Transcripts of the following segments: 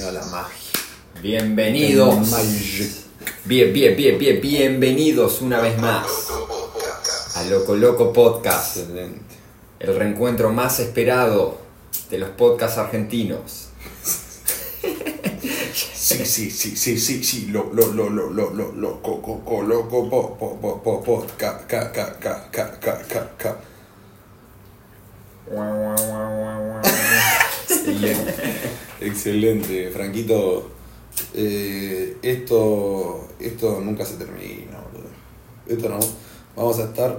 La magia. Bienvenidos. Magic. Bien, bien, bien, bien, bienvenidos una vez más a Loco Loco Podcast, Excelente. el reencuentro más esperado de los podcasts argentinos. Sí, sí, sí, sí, sí, sí, lo, lo, lo, lo, lo, lo, lo, co, co, co, loco, po, po, po, po, po, ca, ca, ca, ca, ca, ca, ca, ca. Excelente. Excelente, Franquito. Eh, esto, esto nunca se termina, boludo. Esto no. Vamos a estar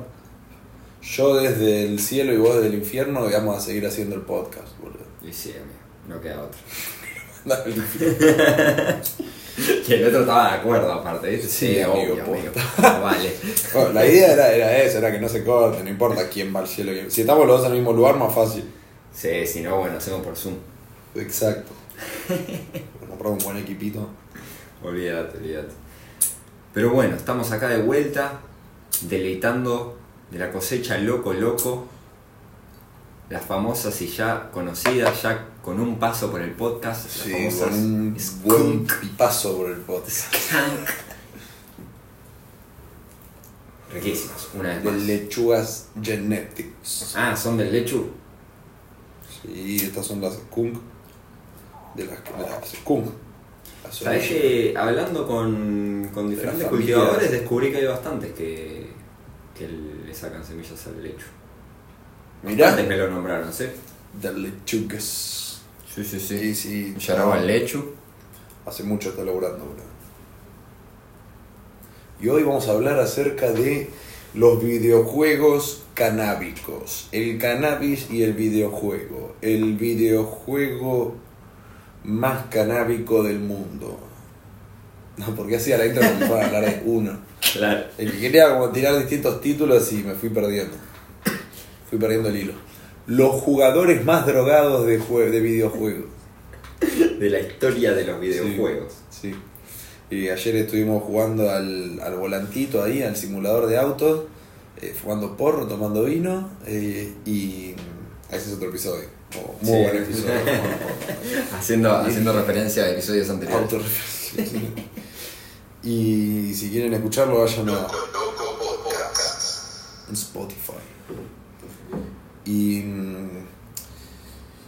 yo desde el cielo y vos desde el infierno y vamos a seguir haciendo el podcast, boludo. Y sí, amigo, no queda otro. Dale, el otro estaba de acuerdo aparte, ¿viste? Sí, amigo, amigo. posta. Vale. Bueno, la idea era, era eso, era que no se corte, no importa quién va al cielo. Si estamos los dos en el mismo lugar, más fácil. Sí, si no, bueno, hacemos por Zoom. Exacto. Comprar un buen equipito. Olvídate, olvídate. Pero bueno, estamos acá de vuelta, deleitando de la cosecha loco loco, las famosas y ya conocidas, ya con un paso por el podcast, las Sí, famosas con un buen skunk. pipazo por el podcast. skunk. Riquísimas, una vez De más. lechugas genetics. Ah, son del lechu. Sí, estas son las skunk. De las, de las skunk. Las Sabes orillas. que hablando con, con diferentes cultivadores descubrí que hay bastantes que, que le sacan semillas al lechu. Mirá. Antes me lo nombraron, ¿sí? De lechugas. Sí, sí, Sí, sí. Lloraba el lechu. Hace mucho está laburando, bro. Y hoy vamos a hablar acerca de los videojuegos canábicos. El cannabis y el videojuego. El videojuego más canábico del mundo. No, porque hacía la intro como para hablar de uno. Claro. El que quería como tirar distintos títulos y me fui perdiendo. Fui perdiendo el hilo. Los jugadores más drogados de, jue- de videojuegos. De la historia de los videojuegos. Sí. Y ayer estuvimos jugando al, al volantito ahí, al simulador de autos, eh, fumando porro, tomando vino, eh, y mm, ese es otro episodio. Oh, muy Sí. buen episodio. Haciendo, haciendo referencia a episodios anteriores. Autorreferencia. Y si quieren escucharlo, vayan a en Spotify. Y mm,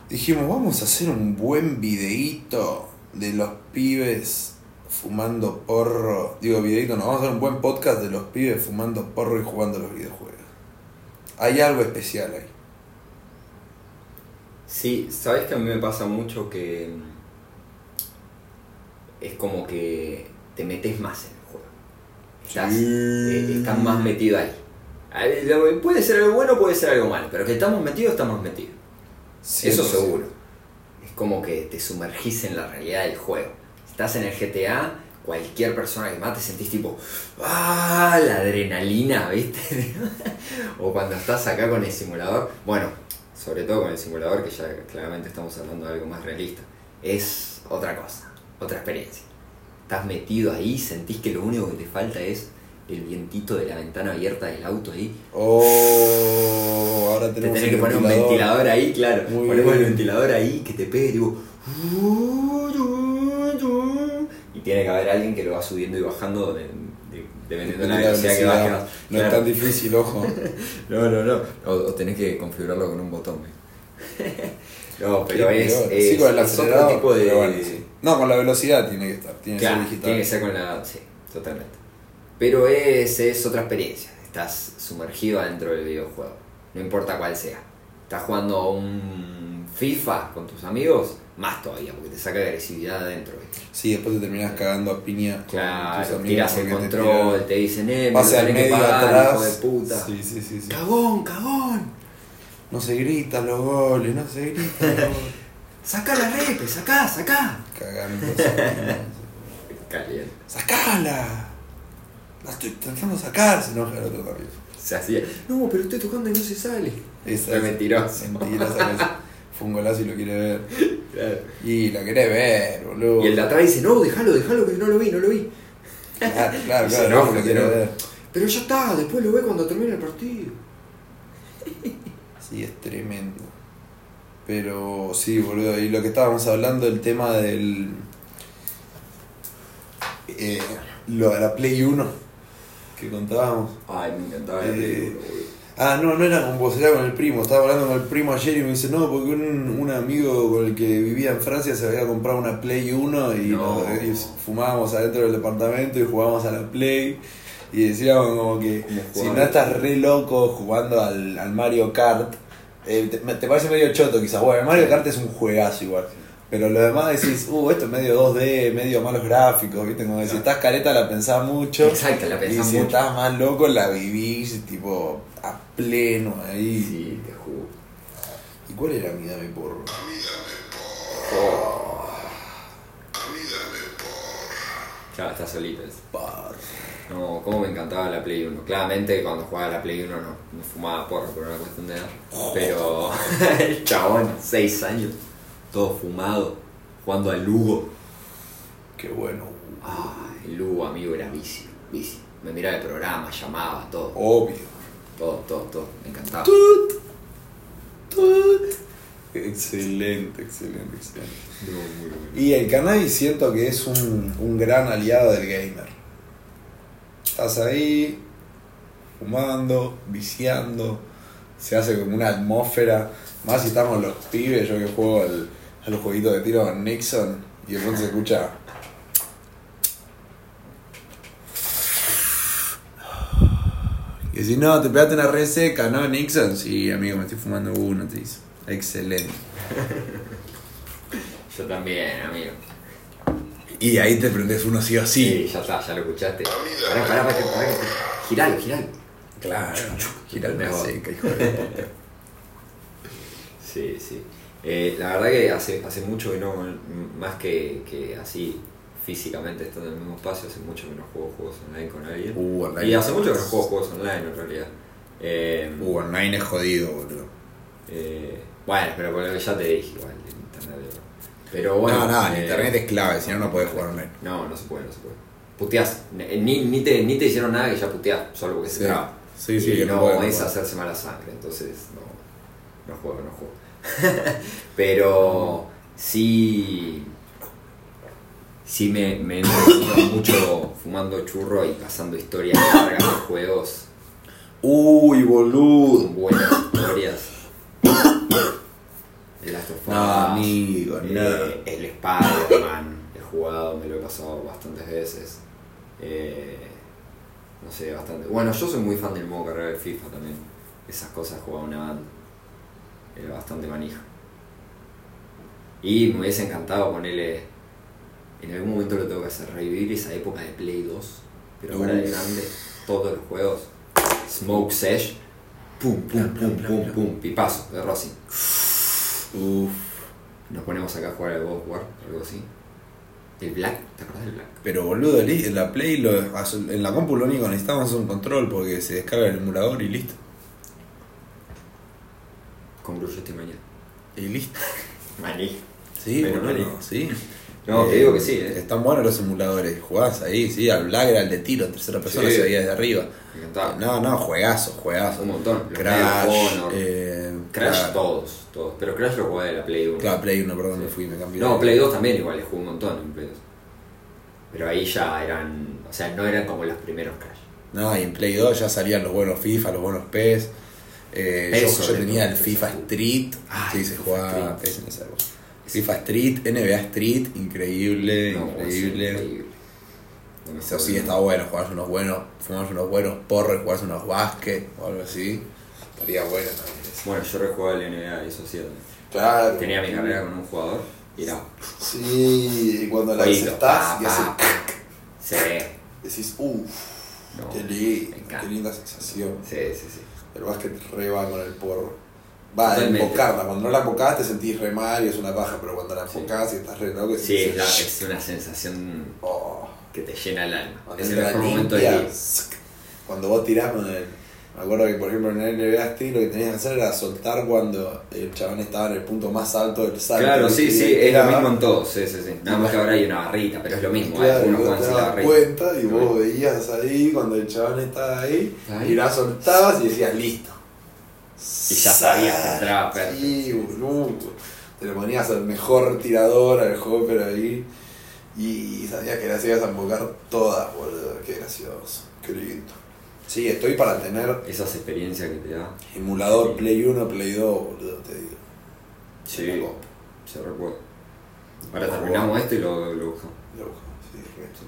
dijimos, vamos a hacer un buen videíto de los pibes fumando porro. Digo, videíto, no, vamos a hacer un buen podcast de los pibes fumando porro y jugando a los videojuegos. Hay algo especial ahí. Sí, sabes que a mí me pasa mucho que es como que te metes más en el juego. Estás, Sí. eh, estás más metido ahí. Puede ser algo bueno, puede ser algo malo, pero que estamos metidos, estamos metidos. Eso 100%. seguro. Es como que te sumergís en la realidad del juego. Estás en el GTA, cualquier persona que mate sentís tipo, ¡ah! La adrenalina, ¿viste? o cuando estás acá con el simulador. Bueno, sobre todo con el simulador, que ya claramente estamos hablando de algo más realista. Es otra cosa, otra experiencia. Estás metido ahí, sentís que lo único que te falta es el vientito de la ventana abierta del auto ahí. Oh, ahora Te tenemos tenés el que poner un ventilador ahí, claro. Muy Ponemos el ventilador ahí que te pegue, tipo. Y tiene que haber alguien que lo va subiendo y bajando de- dependiendo de la velocidad que vas. No es tan difícil, ojo. No, no, no. O, o tenés que configurarlo con un botón. no, pero es, Sí, con el otro acelerador, tipo de. pero bueno, sí. No, con la velocidad tiene que estar. Tiene que ser digital. tiene que ser con la. Sí, totalmente. Pero es, es otra experiencia. Estás sumergido adentro del videojuego. No importa cuál sea. Estás jugando a un FIFA con tus amigos, más todavía, porque te saca agresividad adentro. ¿viste? Sí, después te terminás cagando a piña con tus Claro, amigos tiras el te control, te dicen, eh, me lo Pase al que medio pagar, atrás. hijo de puta. Sí, sí, sí, sí. Cagón, cagón. No se gritan los goles, no se gritan los goles. Saca la repe, sacá, sacá. Cagando. Caliente. ¡Sacala! La estoy intentando sacar, se enoja el otro también. Se hacía, no, pero estoy tocando y no se sale. Esa Es mentiroso. Mentira, ¿sabes? Fue un golazo y lo quiere ver. Claro. Y lo quiere ver, boludo. Y el de atrás dice, no, déjalo, déjalo que no lo vi, no lo vi. Claro, claro, se claro, enoja, lo quiere se enoja. ver. Pero ya está, después lo ve cuando termine el partido. Sí, es tremendo. Pero sí, boludo. Y lo que estábamos hablando, el tema del. Eh, lo de la Play 1 que contábamos. Ay, me encantaba Eh, la película, boludo. Ah, no, no era con vos, era con el primo. Estaba hablando con el primo ayer y me dice, no, porque un, un amigo con el que vivía en Francia se había comprado una Play 1 y, No. nos- y fumábamos adentro del departamento y jugábamos a la Play. Y decíamos como que ¿Cómo si no estás re loco jugando al, al Mario Kart, eh, te, te parece medio choto quizás. Bueno, el Mario Kart es un juegazo igual. Pero lo demás decís, uh, esto es medio 2D, medio malos gráficos, ¿viste? Como que si estás careta la pensás mucho. Exacto, la Y pensás si mucho. estás más loco, la vivís tipo a pleno ahí. Sí, te juro. ¿Y cuál era mi dame porro? Claro, está solito. es. Par. No, cómo me encantaba la Play 1. Claramente cuando jugaba a la Play 1 no, no fumaba porro por una cuestión de edad. Pero el chabón, 6 años, todo fumado, jugando al Lugo. Qué bueno. Ah, el Lugo, amigo, era bici, bici. Me miraba el programa, llamaba, todo, Obvio. todo, todo, todo. Me encantaba. Tut. Tut. Excelente, excelente, excelente. No, muy bueno. Y el cannabis siento que es un, un gran aliado del gamer. Estás ahí, fumando, viciando, se hace como una atmósfera. Más si estamos los pibes, yo que juego al, a los jueguitos de tiro con Nixon y de pronto se escucha. Y si no, te pegaste una re seca, ¿no, Nixon? Sí, amigo, me estoy fumando uno, te dice. Excelente. Yo también, amigo. Y ahí te prendes uno sí o sí. ya está, ya lo escuchaste. Pará, pará, pará, pará. Giralo, giralo. Claro, gira Me una voy. seca, hijo de puta. Sí, sí. Eh, la verdad que hace, hace mucho que no, más que, que así físicamente estando en el mismo espacio, hace mucho que no juego juegos online con alguien. Uh, online. Y hace mucho que no juego juegos online en realidad. Eh, Uh, online es jodido, boludo. eh, bueno, pero por lo que ya te dije igual, en internet. Pero bueno. no, no, en eh, internet es clave, si no, no podés jugar online. No, no se puede, no se puede. Puteás, ni, ni, te, ni te hicieron nada que ya puteás, solo porque Sí. se traba. Sí, sí, y que no no, es hacerse mala sangre, entonces no, no juego, no juego. Pero sí, sí me, me he entretenido mucho fumando churro y pasando historias largas de juegos Uy, boludo. buenas historias. El Last of Us, No, amigo, eh, no. el Spider-Man, he jugado, me lo he pasado bastantes veces. Eh, no sé, bastante. Bueno, yo soy muy fan del modo carrera de FIFA también. Esas cosas jugaba una banda. Era bastante manija. Y me hubiese encantado ponerle. En algún momento lo tengo que hacer, revivir esa época de Play 2. Pero ahora de grande, todos los juegos. Smoke Sesh. Pum, pum, pum, pum, pum. Pipazo de Rossi. Uf. Nos ponemos acá a jugar al God War, algo así. El Black, ¿te acuerdas del Black? Pero boludo, en la Play, lo, en la compu lo único que necesitamos es un control porque se descarga el emulador y listo. Concluyo este mañana. Y listo. Maní. Sí, Pero boludo, marico. sí. No, te digo que sí, eh. Están buenos los emuladores. Jugás ahí, sí, al Black era el de tiro, en tercera persona Sí. se veía desde arriba. No, no, juegazo, juegazo. Un montón. Crash, Honor. eh, Crash claro. todos, todos. Pero Crash lo jugué de la Play 1. Claro, Play 1, perdón, Sí. me fui, me cambié. No, Play 2 también igual, le jugué un montón en Play 2. Pero ahí ya eran, o sea, no eran como los primeros Crash. No, y en Play 2 ya salían los buenos FIFA, los buenos PES. Eh, yo, tenía el. FIFA Street. Ay, sí, se FIFA jugaba Street. PES en esa época. FIFA Street, NBA Street, increíble, No, increíble. increíble. Eso sí está bueno, jugar unos buenos, fumar unos buenos porros, jugar unos básquet o algo así. Estaría bueno también. Bueno, yo rejugaba el NBA y eso sí. Claro. Tenía mi carrera con un jugador y era. Sí, y cuando la estás y haces, pa. Sí, decís, uff, No, qué, qué linda sensación. sí, sí. sí. El básquet re va con el porro. Va a enfocarla. Cuando no la enfocás te sentís re mal y es una paja, pero cuando la Sí. enfocás y estás re loco, Sí, es, la- es una sensación oh, que te llena el alma. cuando Es el mejor momento sk, Cuando vos tirás con el. Me acuerdo que, por ejemplo, en el NBA Steel lo que tenías que hacer era soltar cuando el chabón estaba en el punto más alto del salto. Claro, sí, sí, es lo mismo en todos, sí, sí, sí. Nada más que ahora hay una barrita, pero es lo mismo, Claro, ¿eh? uno vos juega te la dabas cuenta y vos veías ahí cuando el chabón estaba ahí y la soltabas y decías listo. Y ya sabías que entraba perfecto. Sí, boludo. Te lo ponías al mejor tirador, al Hopper ahí. Y sabías que las ibas a embocar todas, boludo. Qué gracioso. Qué lindo. Sí, estoy para tener Esas experiencias que te da. emulador Sí. Play 1, Play 2, boludo, te digo. Sí, se recuerda. Ahora terminamos esto y lo, lo buscamos. Lo busco, sí, resto.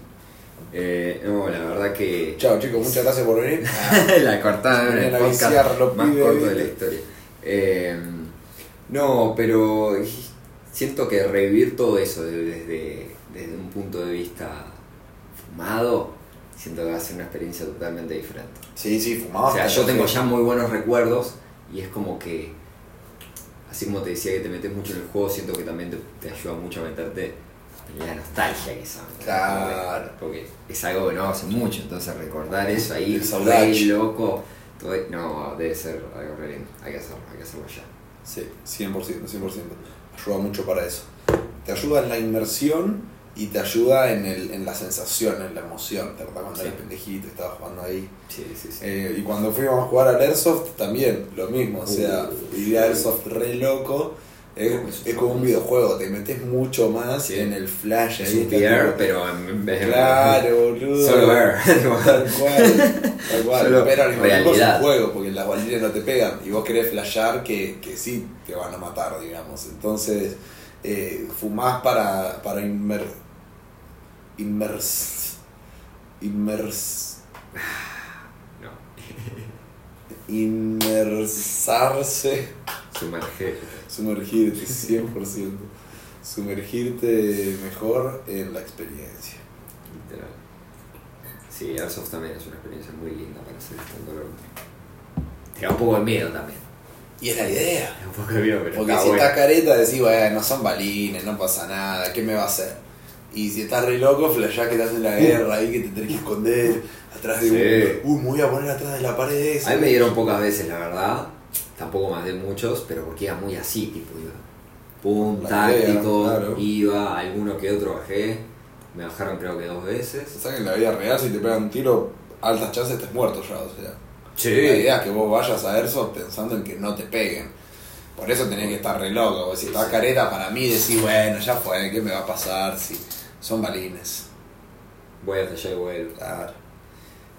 Eh, no, la verdad que. Chao chicos, muchas gracias por venir. la cortada el podcast los más pibes, corto de la historia. Eh, no, pero siento que revivir todo eso de- desde, desde un punto de vista fumado, siento que va a ser una experiencia totalmente diferente. Sí, sí, fumabas. O sea, yo tengo ya muy buenos recuerdos y es como que, así como te decía que te metes mucho en el juego, siento que también te, te ayuda mucho a meterte en la nostalgia que son. Claro. Porque es algo que no hace mucho, entonces recordar eso ahí, saudade. loco, todo, no, debe ser algo re lindo. Hay que hacerlo, hay que hacerlo ya. Sí, 100%, 100%. Ayuda mucho para eso. Te ayuda en la inmersión y te ayuda en, el, en la sensación, en la emoción. ¿Te acuerdas cuando Sí. eras pendejito y estabas jugando ahí? Sí, sí, sí. Eh, y cuando fuimos a jugar al Airsoft también, lo mismo. O sea, Uh. ir a Airsoft re loco. Es, es como un videojuego, te metes mucho más Sí. en el flash es ahí. está VR, tipo- pero en vez de- Claro, boludo. Solo ver. Tal cual, tal cual. Solo Pero al mismo tiempo es un juego, porque las balines no te pegan. Y vos querés flashear que, que sí te van a matar, digamos. Entonces, eh, fumás para, para inmer, inmers, inmers, no, inmersarse, sumergir. sumergirte, 100%. Sumergirte mejor en la experiencia. Literal. Sí, Airsoft también es una experiencia muy linda para hacer en dolor. Te da un poco de miedo también. Y es la idea. Te da un poco de miedo, pero Porque está si bueno. estás careta decís, bueno, son balines, no pasa nada, ¿qué me va a hacer? Y si estás re loco, flashás que estás en la guerra ahí, que te tenés que esconder atrás de Sí. un... Uh, me voy a poner atrás de la pared esa. A mí me dieron pocas veces, la verdad. Tampoco más de muchos, pero porque iba muy así, tipo, iba. Pum, La táctico, idea, claro. iba, alguno que otro bajé. Me bajaron creo que dos O veces. sea que en la vida real, si te pegan un tiro, altas chances estés muerto ya, o sea. Sí. La idea es que vos vayas a Airsoft pensando en que no te peguen. Por eso tenés que estar re loco, porque si Sí, estás sí. careta para mí decís, bueno, ya fue, ¿qué me va a pasar? Si son balines. Voy hasta allá y vuelvo. Claro.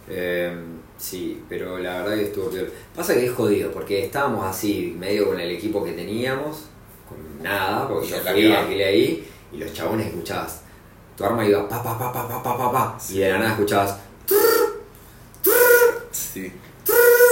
Eh, sí, pero la verdad que estuvo peor. Pasa que es jodido, porque estábamos así, medio con el equipo que teníamos, con nada, porque yo fui, alquilé ahí, y los chabones escuchabas. Tu arma iba pa pa pa pa pa pa pa pa, y de la nada escuchabas. Sí.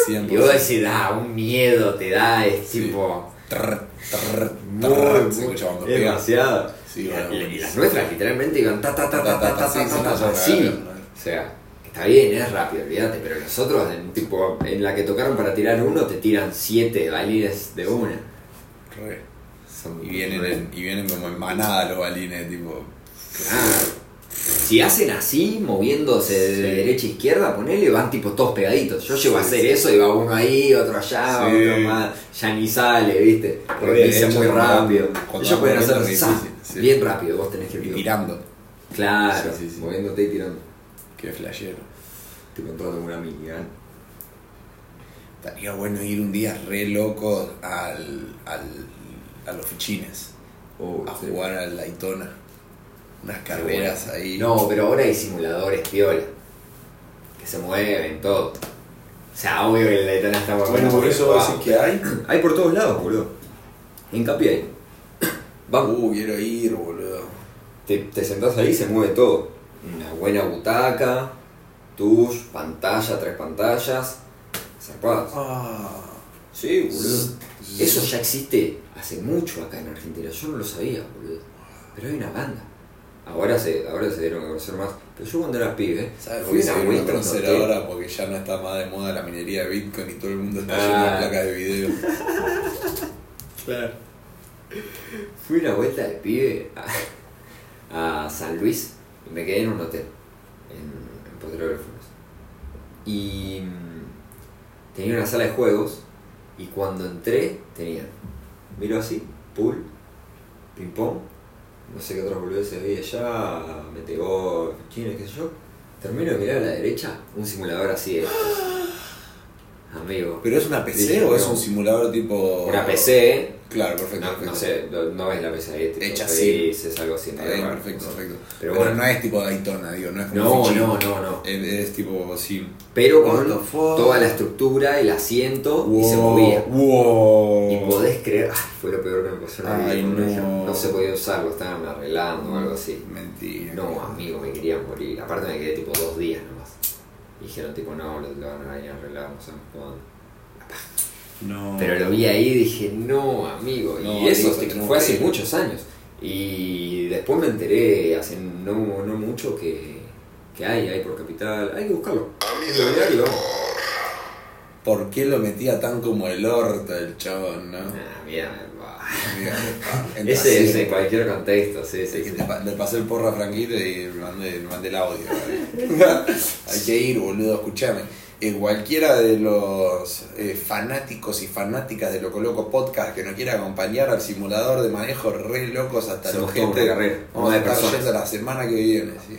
Y vos decís, ah, un miedo te da, es Sí. tipo. Trrr, trrr, Muy, trrr, muy- pega. demasiado. Sí, y, las nuestras literalmente iban ta ta ta ta ta ta ta ta, así. O sea, está bien, es rápido, olvídate, pero los otros, en, tipo, en la que tocaron para tirar uno, te tiran siete balines de una. Re. Y vienen, y vienen como en manada los balines, tipo. Claro. Si hacen así, moviéndose de derecha a izquierda, ponele, van tipo todos pegaditos. Yo llego a hacer eso y va uno ahí, otro allá, otro más. Ya ni sale, ¿viste? Porque hecho, muy rápido. Ellos pueden hacer sí. bien rápido, vos tenés que Y ir tirando. Claro, Sí, sí, sí. moviéndote y tirando. Qué flashero. Te contrato una minigun. Estaría bueno ir un día re loco al, al, a los fichines. Oh, A jugar a la Daytona. Unas carreras bueno. ahí. No, pero ahora hay simuladores piola. Que se mueven, todo. O sea, obvio que la Daytona está Bueno, buena por eso decís que hay. Hay por todos lados, boludo. En Capi hay. Uh, quiero ir, boludo. Te, te sentás ahí y se mueve todo. Una buena butaca, tush, pantalla, tres pantallas. Zarpadas. Ah. Sí, boludo. Eso ya existe hace mucho acá en Argentina. Yo no lo sabía, boludo. Pero hay una banda. Ahora se, ahora se dieron a conocer más. Pero yo cuando era pibe, ¿Sabes fui a una viene a vuelta a un conocer hotel. ahora? Porque ya no está más de moda la minería de Bitcoin y todo el mundo está Ah. de placas de video. Claro. Fui una vuelta de pibe a, San Luis y me quedé en un hotel, en, en Potrero. Y mm, tenía una sala de juegos y cuando entré tenían, miro así, pool, ping pong, no sé qué otros boludeces había allá, metegol, chines, qué sé yo. Termino de mirar a la derecha, un simulador así de. Amigo. ¿Pero es una PC Dije, o es no. un simulador tipo.? Una PC, Claro, perfecto. no, perfecto. no sé, no, no es la PC Hecha feliz, es algo así. Está bien, raro, perfecto, no perfecto. Pero Pero, bueno. no es tipo Daytona, digo, no es como No, no, no, no. Es, es tipo, sí. Pero con toda la estructura, el asiento y se movía. Wow. Y podés creer, ay, fue lo peor que me pasó en la vida. No. no se podía usar, lo estaban arreglando o algo así. Mentira. No, amigo, me quería morir. Aparte me quedé tipo dos días nomás. Y dijeron tipo, no, lo, lo van a venir a arreglar, no sabemos cuándo. No. Pero lo vi ahí y dije, no, amigo. No, y eso fue hace muchos años. Y después me enteré hace no, no mucho que, que hay, hay por capital. Hay que buscarlo. Hay que. ¿Por qué lo metía tan como el orto el chabón, no? Ah, mira, Ese es en cualquier contexto, sí, sí. sí. le pasé el porro a Franquito y le mandé, le mandé el audio. Hay que ir, boludo, escuchame. En cualquiera de los eh, fanáticos y fanáticas de Loco Loco Podcast que nos quiera acompañar al simulador de manejo re locos hasta los gente. carrera, Vamos a estar yendo la semana que viene, sí.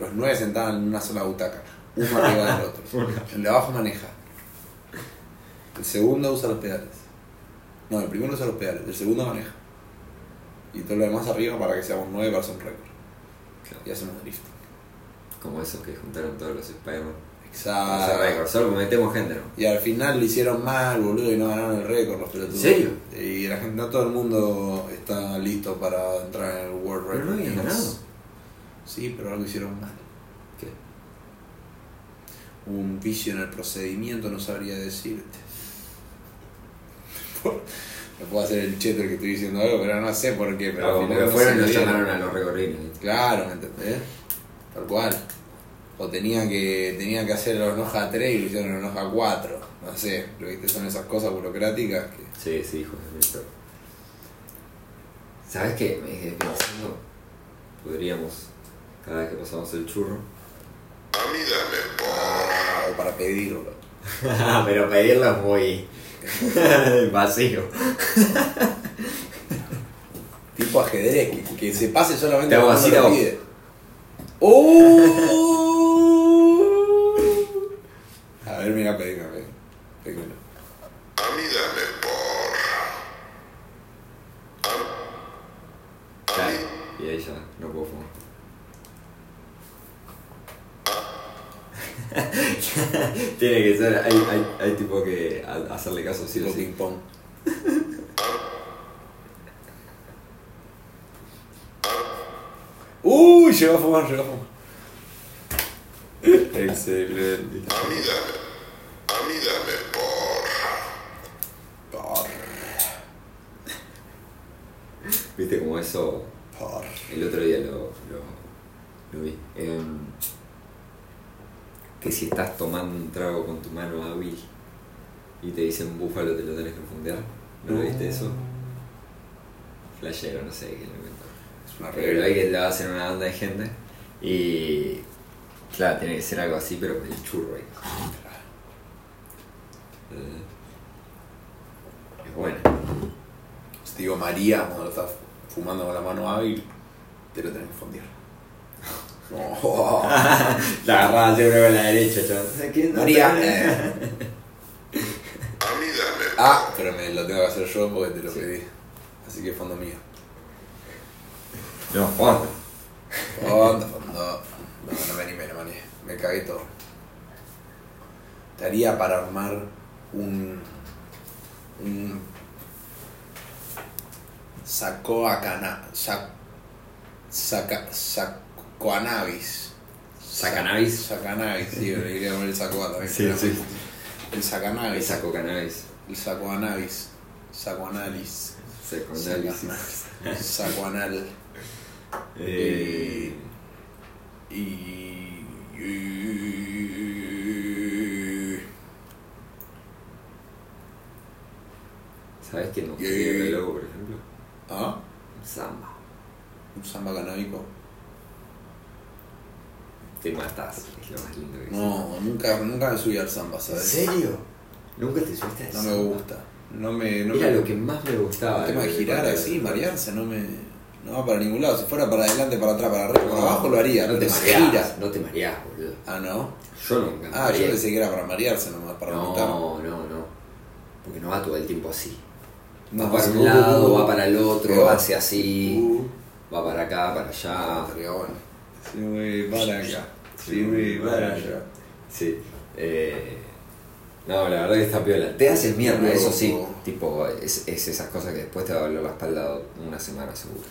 Los nueve sentados en una sola butaca, uno arriba del otro. El de abajo maneja. El segundo usa los pedales. No, el primero usa los pedales, el segundo maneja. Y todo lo demás arriba para que seamos nueve para hacer un récord. Claro. Y hacemos drifting. Como esos que juntaron todos los Spider-Man. Ese Exacto. récord, solo que metemos gente, ¿no? Y al final lo hicieron mal, boludo, y no ganaron el récord los pelotudos. ¿En serio? Y la gente, no todo el mundo está listo para entrar en el World Pero Record. no habían ganado. Sí, pero algo hicieron mal. ¿Qué? Hubo un vicio en el procedimiento, no sabría decirte. Me puedo hacer el cheto el que estoy diciendo algo, pero no sé por qué. Pero No, al como final no fueron y nos llamaron a los recorridos. Claro, ¿me entendés? Tal cual. O tenía que, tenía que hacer la hoja 3 y lo hicieron en hoja 4. No sé, lo viste, son esas cosas burocráticas que. Sí, sí, hijo de. ¿Sabes qué? Me quedé pensando. Podríamos, cada vez que pasamos el churro. Ah, o para pedirlo. Pero pedirlo es muy vacío. Tipo ajedrez, que, que se pase solamente Te hago cuando así, te hago. pide. ¡Oh! A ver, mira, pedime, pedime. Pedime. Claro, y ahí ya no puedo fumar. Tiene que ser, hay, hay, hay tipo que a- hacerle caso sí o sí. ping pong. Uy, llegó a fumar, llegó a fumar. Excelente. Por, Viste como eso, por. el otro día lo, lo, lo vi. Em, que si estás tomando un trago con tu mano hábil y te dicen búfalo te lo tenés que fundear. ¿No lo viste eso? Flashero, no sé qué. Es una Pero hay que lo a hacer una banda de gente y claro, tiene que ser algo así, pero con el churro ahí. Eh, Es bueno. Si digo María, cuando lo estás fumando con la mano hábil, te lo tenés que fondear. No. La agarraba siempre con la derecha, chaval. María. Ah, pero me lo tengo que hacer yo porque te lo Sí. pedí. Así que fondo mío. No, Juan. Fondo, fondo. No, no me animé, no me animé. Me cagué todo. Te haría para armar un. un. Sacó a cana. Sac, saca. Sacoanabis. ¿Sacanabis? Sacanabis, sí, le quería poner el saco también. Sí, sí. El sacanabis. Me sacó cannabis. El sacoanabis. Sacoanalis. Sacó Saca- Sacoanal. Eh, Y. y- ¿Sabes qué no Yeah. sería re loco, por ejemplo? ¿Ah? Un samba. Un samba canábico. Te matás, es lo más lindo que No, nunca, nunca me subí al samba, ¿sabes? serio? ¿Nunca te subiste a No me gusta. No me. No Era me lo que más me gustaba. el tema de girar así, marearse, no me. No va para ningún lado. Si fuera para adelante, para atrás, para arriba, para abajo lo haría. No te gira. no te mareás, boludo. Ah, no. Yo nunca. Ah, yo pensé que era para marearse nomás, para vomitar. No, no, Porque no va todo el tiempo así. No, va para un lado, uh, va para el otro, peor. hace así, Uh, va para acá, para allá. estaría bueno. Sí, voy para acá. Sí, voy para allá. Sí. Eh, no, la verdad que está piola. Te haces mierda, eso sí. Tipo, es, es esas cosas que después te va a doler la espalda una semana seguro.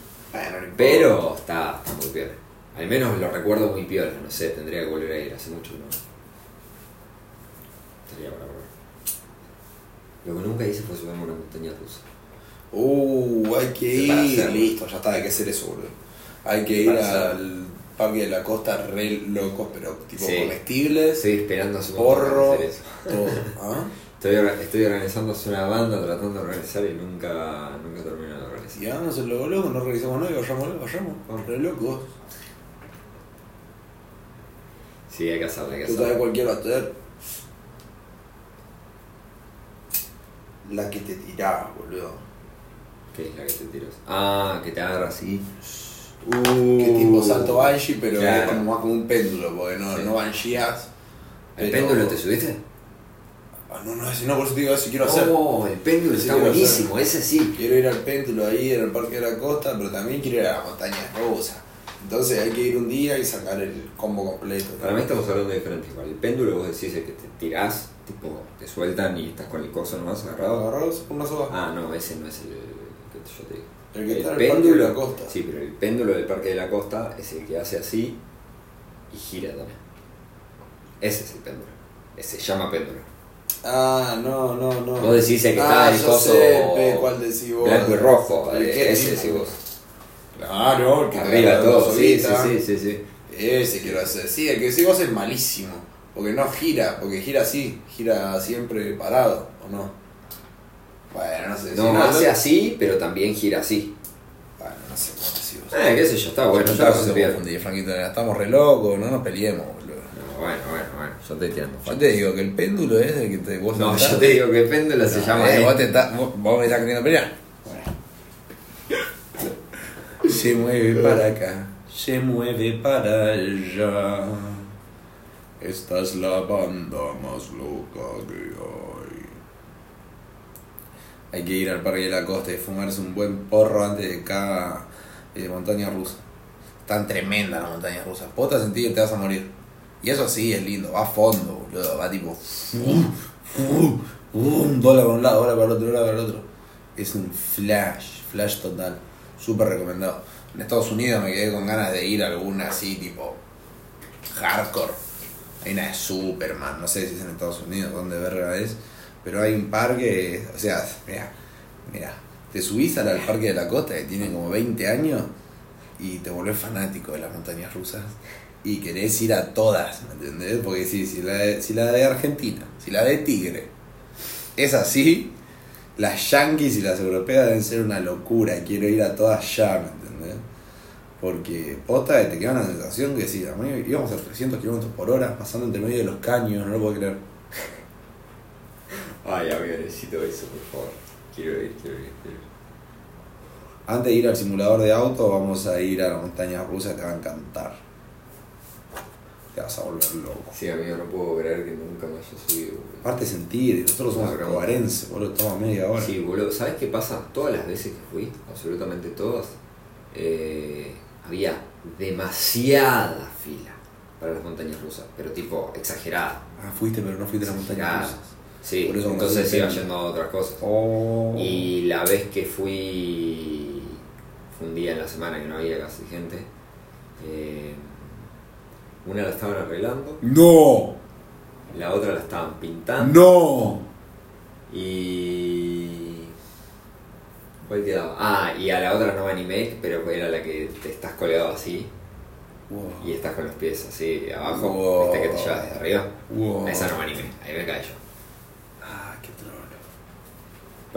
Pero está, está muy piola. Al menos lo recuerdo muy piola, no sé, tendría que volver a ir, hace mucho que no. Estaría para volver. Lo que nunca hice fue subirme a una montaña rusa. Uh, hay que ir. Listo, ya está, hay que hacer eso, boludo. Hay que ir al parque de la costa re locos, pero tipo Sí. comestibles, Estoy esperando a su porro, hacer eso. todo. ¿Ah? Estoy, orga- estoy organizando una banda, tratando de organizar y nunca, nunca termino de organizar. Si vamos a lo loco, no revisamos nada y vayamos, vayamos. Vamos. Re locos. Sí, hay que hacerlo, hay que Tú sabes quiero hacer. La que te tirás, boludo. ¿Qué es la que te tiras? Ah, que te agarra así. Que tipo salto banshee, pero es como más como un péndulo, porque no, Sí. no bansheeas. ¿El pero- péndulo te subiste? Ah, no, no, si no, por eso te digo, si quiero hacer. Oh, el péndulo Sí, está buenísimo, ese sí. Quiero ir al péndulo ahí en el Parque de la Costa, pero también quiero ir a la montaña rusa. Entonces hay que ir un día y sacar el combo completo. Para mí estamos hablando de diferentes igual. El péndulo vos decís el que te tirás, tipo, te sueltan y estás con el coso nomás agarrado. agarrados con una soga. Ah, no, ese no es el que yo te digo. El que está en el Parque de la Costa. Sí, pero el péndulo del Parque de la Costa es el que hace así y gira también. Ese es el péndulo. Ese se llama péndulo. Ah, no, no, no. Vos decís el que ah, está el coso ¿cuál decís vos? Blanco y rojo, ¿El eh, ese decís vos. Claro, el que Arriba todo, sí, sí, sí, sí. Ese quiero hacer. Sí, el que decís vos es malísimo. Porque no gira, porque gira así, gira siempre parado, ¿o no? Bueno, no sé. si No, no, hace no- así, pero también gira así. Bueno, no sé cómo decís vos. Eh, qué sé yo, está bueno, Yo está no con sé su cómo piel. confundir, Franquito. Estamos re locos, no nos peleemos, boludo. No, bueno, bueno, bueno, yo te estoy tirando. Yo te digo que el péndulo es el que te vos No, sentás. yo te digo que el péndulo se No, llama eh, vos, te estás- vos, vos me estás queriendo pelear. Se mueve para acá, se mueve para allá. Esta es la banda más loca que hay. Hay que ir al Parque de la Costa y fumarse un buen porro antes de cada eh, montaña rusa. Tan tremenda la montaña rusa. Vos te sentís que te vas a morir. Y eso sí es lindo, va a fondo, boludo. Va tipo. Un dólar para un lado, dólar para el otro, dólar para el otro. Es un flash, flash total. Súper recomendado. En Estados Unidos me quedé con ganas de ir a alguna así, tipo. Hardcore. Hay una de Superman, no sé si es en Estados Unidos, dónde verga es. Pero hay un parque, o sea, mira, mira. Te subís al Parque de la Costa que tiene como 20 años y te volvés fanático de las montañas rusas y querés ir a todas, ¿me entendés? Porque sí, si la de, si la de Argentina, si la de Tigre es así, las yankees y las europeas deben ser una locura, quiero ir a todas ya, ¿me entendés? Porque posta te queda una sensación que sí, a íbamos a 300 kilómetros por hora, pasando entre medio de los caños, no lo puedo creer. Ay, amigo, necesito eso, por favor. Quiero ir, quiero ir, quiero ir. Antes de ir al simulador de auto, vamos a ir a la montaña rusa, te va a encantar. Te vas a volver loco. Sí, amigo, no puedo creer que nunca me haya subido, boludo. Aparte sentir, nosotros somos Cabrón. cobarenses, boludo, estamos a media hora. Sí, boludo, ¿sabes qué pasa? Todas las veces que fui, absolutamente todas, eh, había demasiada fila para las montañas rusas, pero tipo exagerada. Ah, fuiste, pero no fuiste a las montañas rusas. Sí, Por eso me entonces iba yendo a otras cosas. Oh. Y la vez que fui, fue un día en la semana que no había casi gente, eh, una la estaban arreglando, ¡No! la otra la estaban pintando ¡No! y... ¿Cuál quedaba? Ah, y a la otra no me animé, pero era la que te estás colgado así Wow. y estás con los pies así abajo, Wow. viste que te llevas desde arriba. Wow. A esa no me animé, ahí me caí yo. Ah, qué trono.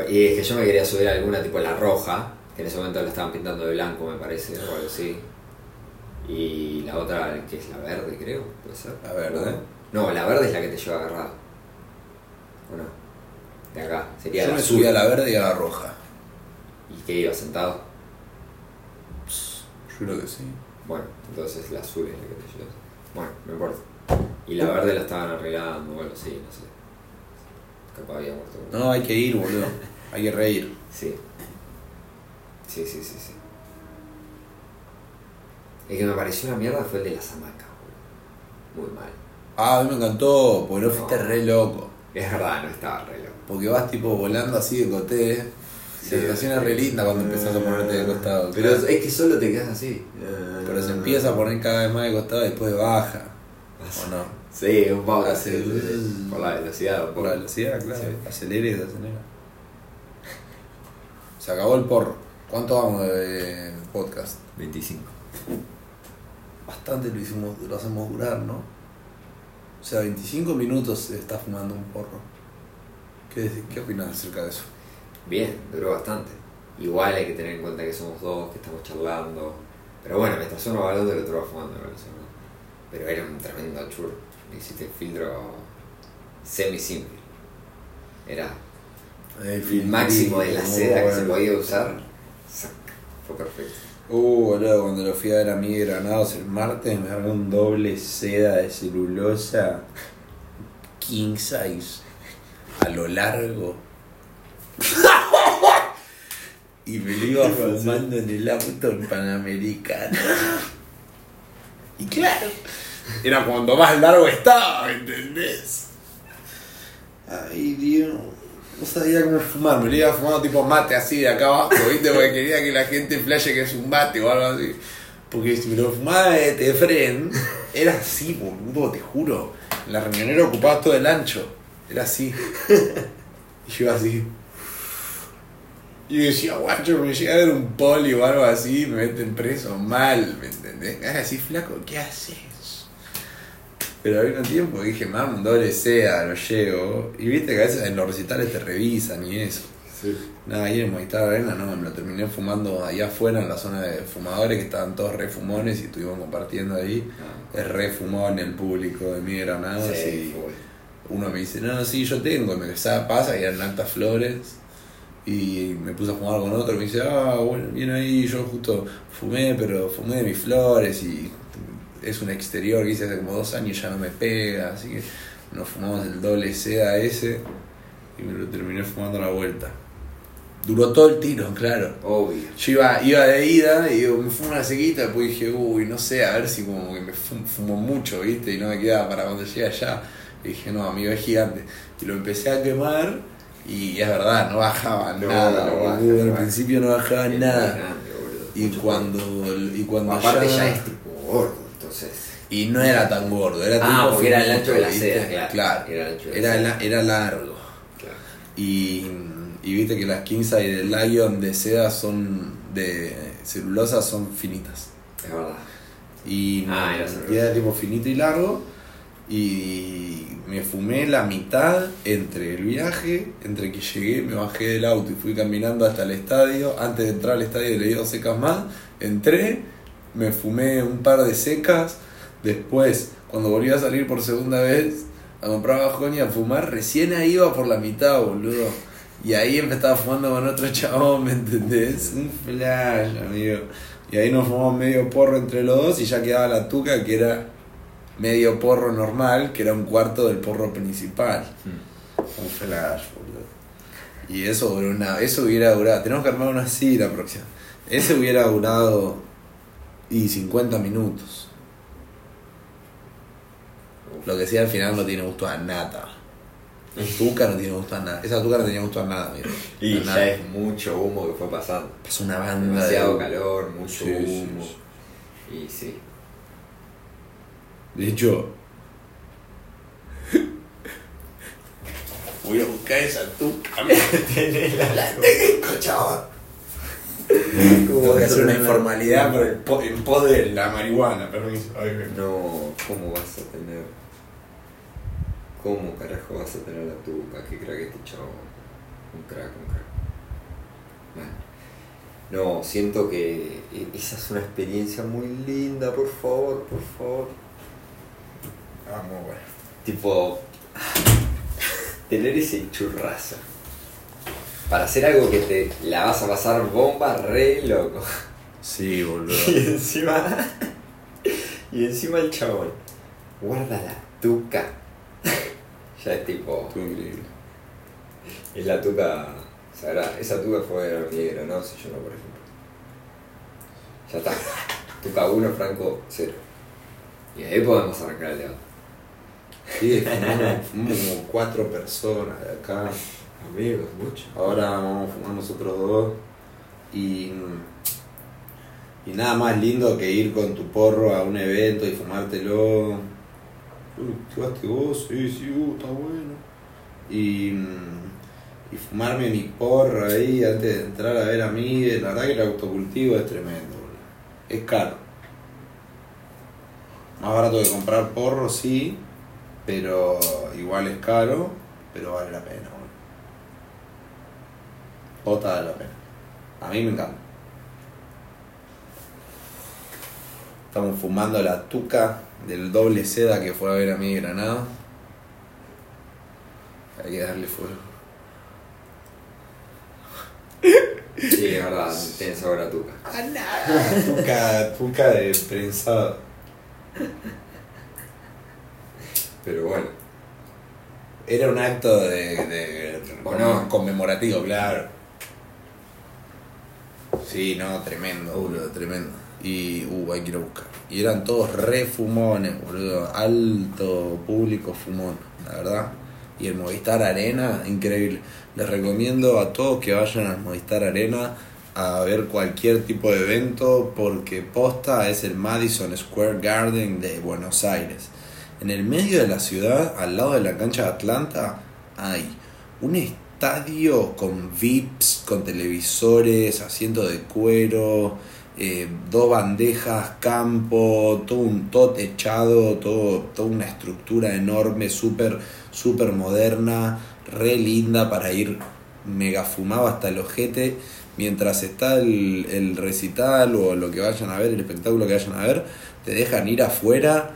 Y es que yo me quería subir a alguna tipo la roja, que en ese momento la estaban pintando de blanco, me parece, o algo así. Y la otra, que es la verde, creo, puede ser. La verde. No, la verde es la que te lleva agarrado. ¿O no? De acá, sería Yo la me azul. subí a la verde y a la roja. ¿Y qué iba sentado? Yo creo que sí. Bueno, entonces la azul es la que te lleva. Bueno, no importa. Y la verde la estaban arreglando o algo así, no sé. Capaz había muerto. No, hay que ir, boludo. Hay que reír. Sí. Sí, sí, sí, sí. El que me pareció una mierda fue el de las hamacas, boludo. Muy mal. Ah, a mí me encantó, porque no fuiste re loco. Es verdad, no estaba re loco. Porque vas tipo volando así de coté. Sí, Se estaciona re linda cuando empezás a ponerte de costado. Pero claro. es que solo te quedas así. Pero se empieza a poner cada vez más de costado y después baja. ¿O no? Sí, un poco. Sí. Por la velocidad, Por la velocidad, claro. Sí. Acelera y se acelera. Se acabó el porro. ¿Cuánto vamos de podcast? 25. Bastante lo hicimos, lo hacemos durar, ¿no? O sea, 25 minutos se está fumando un porro. ¿Qué, qué opinas acerca de eso? Bien, duró bastante. Igual hay que tener en cuenta que somos dos, que estamos charlando. Pero bueno, mientras uno va hablando, el otro va fumando. ¿no? Pero era un tremendo churro. Hiciste el filtro semi simple. Era el máximo de la seda que se podía usar. Fue perfecto. Uh, boludo, cuando lo fui a ver a mí de Granados el martes, me armé un doble seda de celulosa king size a lo largo. y me lo iba fumando en el auto en Panamericana. y claro, era cuando más largo estaba, ¿me entendés? Ay, Dios. No sabía cómo fumar, me lo iba fumando tipo mate así de acá abajo, ¿viste? Porque quería que la gente flashe que es un mate o algo así. Porque si me lo fumaba de Tefren, era así, boludo, te juro. La riñonera ocupaba todo el ancho. Era así. Y yo iba así. Y yo decía, guacho, me llega a ver un poli o algo así, me meten preso mal, ¿me entendés? Así, flaco, ¿qué haces? Pero al mismo tiempo dije, mam, un doble sea, lo llevo. Y viste que a veces en los recitales te revisan y eso. Sí. Nada, ahí en Movistar Arena no, me lo terminé fumando allá afuera en la zona de fumadores que estaban todos re fumones y estuvimos compartiendo ahí. Es re fumón el público de mi Granados Sí, uno me dice, no, sí, yo tengo, y me empezaba, pasa, y eran altas flores. Y me puse a fumar con otro, y me dice, ah, bueno, bien ahí, yo justo fumé, pero fumé de mis flores y es un exterior que hice hace como dos años y ya no me pega, así que nos fumamos el doble seda ese y me lo terminé fumando a la vuelta. Duró todo el tiro, claro. Obvio. Yo iba, iba de ida y digo, me fumo una sequita, después dije, uy, no sé, a ver si como que me fumo, fumo mucho, ¿viste? Y no me quedaba para cuando llegue allá. Y dije, no, amigo, es gigante. Y lo empecé a quemar y es verdad, no bajaba No, nada, no baja, no Al baja. principio no bajaba Es nada. Y cuando, y cuando Aparte ya... ya es tipo gordo, entonces. Y no era tan gordo, era Ah, porque era el ancho de la ¿viste? seda, claro. Era el ancho de la Era, la- era largo. Claro. Y, y viste que las King Size del Lion de seda son de celulosa son finitas. Es verdad. Y, Ah, era celulosa. y era tipo finito y largo. Y me fumé la mitad entre el viaje, entre que llegué, me bajé del auto y fui caminando hasta el estadio. Antes de entrar al estadio le di dos secas más. Entré, me fumé un par de secas. Después, cuando volví a salir por segunda vez a comprar bajón y a fumar, recién ahí iba por la mitad, boludo. Y ahí empezaba fumando con otro chabón, ¿me entendés? Un flash, amigo. Y ahí nos fumamos medio porro entre los dos y ya quedaba la tuca que era medio porro normal, que era un cuarto del porro principal. Un flash, boludo. Y eso duró una, eso hubiera durado, tenemos que armar una así la próxima. Ese hubiera durado y 50 minutos. Lo que sí al final no tiene gusto a nada. Tuca no tiene gusto a nada. Esa tuca no tenía gusto a nada, mira. Y A ya nada. es mucho humo que fue pasando. Es una banda Demasiado de... calor, mucho Sí, humo. sí. Y sí. De hecho, voy a buscar esa tuca. la tengo, chaval. Tengo que hacer una informalidad por el po- en pos de la marihuana, permiso. Ay. No, ¿cómo vas a tener? ¿Cómo carajo vas a tener la tuca? ¿Qué crack este chavo? Un crack, un crack. Bueno. No, siento que esa es una experiencia muy linda, por favor, por favor. Ah, muy bueno. Tipo, tener ese churrazo. Para hacer algo que te la vas a pasar bomba re loco. Sí, boludo. Y encima. Y encima el chabón. Guarda la tuca. Ya es tipo. Estuvo increíble. Es la tuca sagrada. Esa tuca fue mi no sé yo no, por ejemplo. Ya está. Tuca 1, Franco 0. Y ahí podemos arrancar el debate. Sí, fumamos, fumamos como cuatro personas de acá. Amigos, mucho. Ahora vamos a fumar nosotros dos. Y, y nada más lindo que ir con tu porro a un evento y fumártelo. ¿Fumaste vos? Sí, sí, uh, está bueno. Y, y fumarme mi porro ahí antes de entrar a ver a mí. La verdad que el autocultivo es tremendo. boludo. Es caro. Más barato que comprar porro, sí. Pero igual es caro. Pero vale la pena. boludo. Jota vale la pena. A mí me encanta. Estamos fumando la tuca del doble seda que fue a ver a mí Granada. Hay que darle fuego. Sí, es verdad, tiene sabor a tuca. Tuca, tuca de prensado. Pero bueno, Era un acto de, de- ¿O no? conmemorativo, claro. Sí, no, tremendo, boludo, tremendo. Y, uh, hay que ir a buscar. Y eran todos re fumones, boludo. Alto público fumón, la verdad. Y el Movistar Arena, increíble. Les recomiendo a todos que vayan al Movistar Arena a ver cualquier tipo de evento porque posta es el Madison Square Garden de Buenos Aires. En el medio de la ciudad, al lado de la cancha de Atlanta, hay un estadio con VIPs, con televisores, asientos de cuero, eh, dos bandejas, campo, todo, un, todo techado, todo, toda una estructura enorme, súper súper moderna, re linda para ir mega fumado hasta el ojete. Mientras está el, el recital o lo que vayan a ver, el espectáculo que vayan a ver, te dejan ir afuera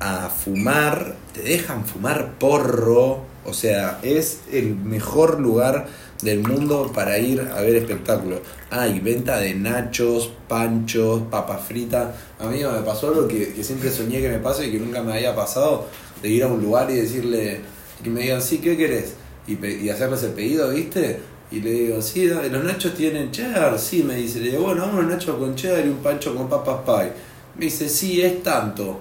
a fumar, te dejan fumar porro, o sea, es el mejor lugar del mundo para ir a ver espectáculos. Hay venta de nachos, panchos, papas fritas. Amigo, me pasó algo que, que siempre soñé que me pase y que nunca me había pasado, de ir a un lugar y decirle, que me digan, sí, ¿qué querés? Y, y hacerles el pedido, ¿viste? Y le digo, sí, los nachos tienen cheddar, sí, me dice, le digo, bueno, unos nachos con cheddar y un pancho con papas pie. Me dice, sí, es tanto.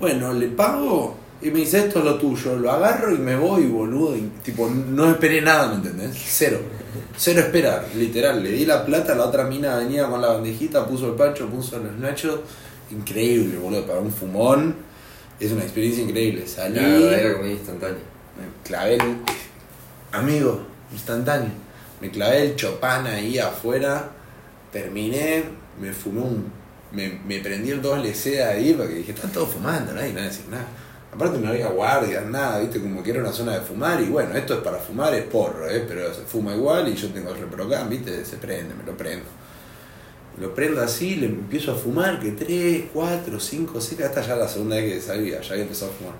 Bueno, le pago y me dice, esto es lo tuyo. Lo agarro y me voy, boludo. Y, tipo, no esperé nada, ¿me entendés? Cero. Cero esperar, literal. Le di la plata, la otra mina venía con la bandejita, puso el pancho, puso los nachos. Increíble, boludo. Para un fumón es una experiencia increíble. Salí, la verdadera comida instantánea. me clavé el... Amigo, instantáneo. Me clavé el chopán ahí afuera, terminé, me fumé un... Me, me prendí el doble C ahí porque dije, están todos fumando, nadie me va a decir nada. Aparte no había guardias, nada, viste, como que era una zona de fumar y bueno, esto es para fumar, es porro, ¿eh? pero se fuma igual y yo tengo el reprocam, viste, se prende, me lo prendo. Lo prendo así, le empiezo a fumar, que 3, 4, 5, 6, esta ya la segunda vez que salía, ya que empezó a fumar.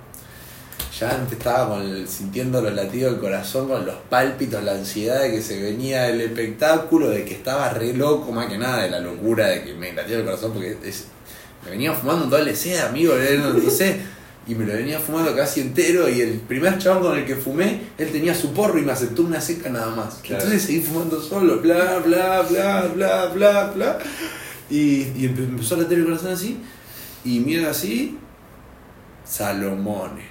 Ya antes estaba con el- sintiendo los latidos del corazón, con los pálpitos, la ansiedad de que se venía el espectáculo, de que estaba re loco, más que nada de la locura de que me latía el corazón, porque me venía fumando un doble C, amigo, eh, no, no sé, y me lo venía fumando casi entero, y el primer chabón con el que fumé, él tenía su porro y me aceptó una seca nada más. Claro. Entonces seguí fumando solo, bla, bla, bla, bla, bla, bla, y, y empe- empezó a latir el corazón así, y mira así, Salomone,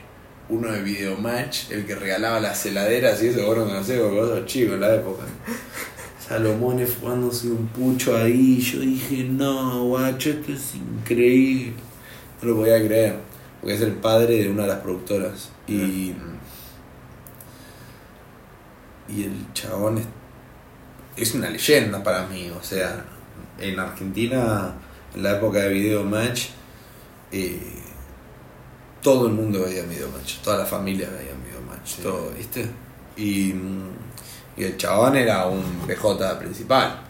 uno de Videomatch, el que regalaba las heladeras y eso, vos no conocés porque vos sos chico en la época. Salomone fumándose un pucho ahí, yo dije, no, guacho, esto es increíble. No lo podía creer, porque es el padre de una de las productoras. Y, y el chabón es, es una leyenda para mí, o sea, en Argentina, en la época de Videomatch, eh, todo el mundo veía Videomatch, toda la familia veía Videomatch, Sí. todo, ¿viste? Y, y el chabón era un PJ principal,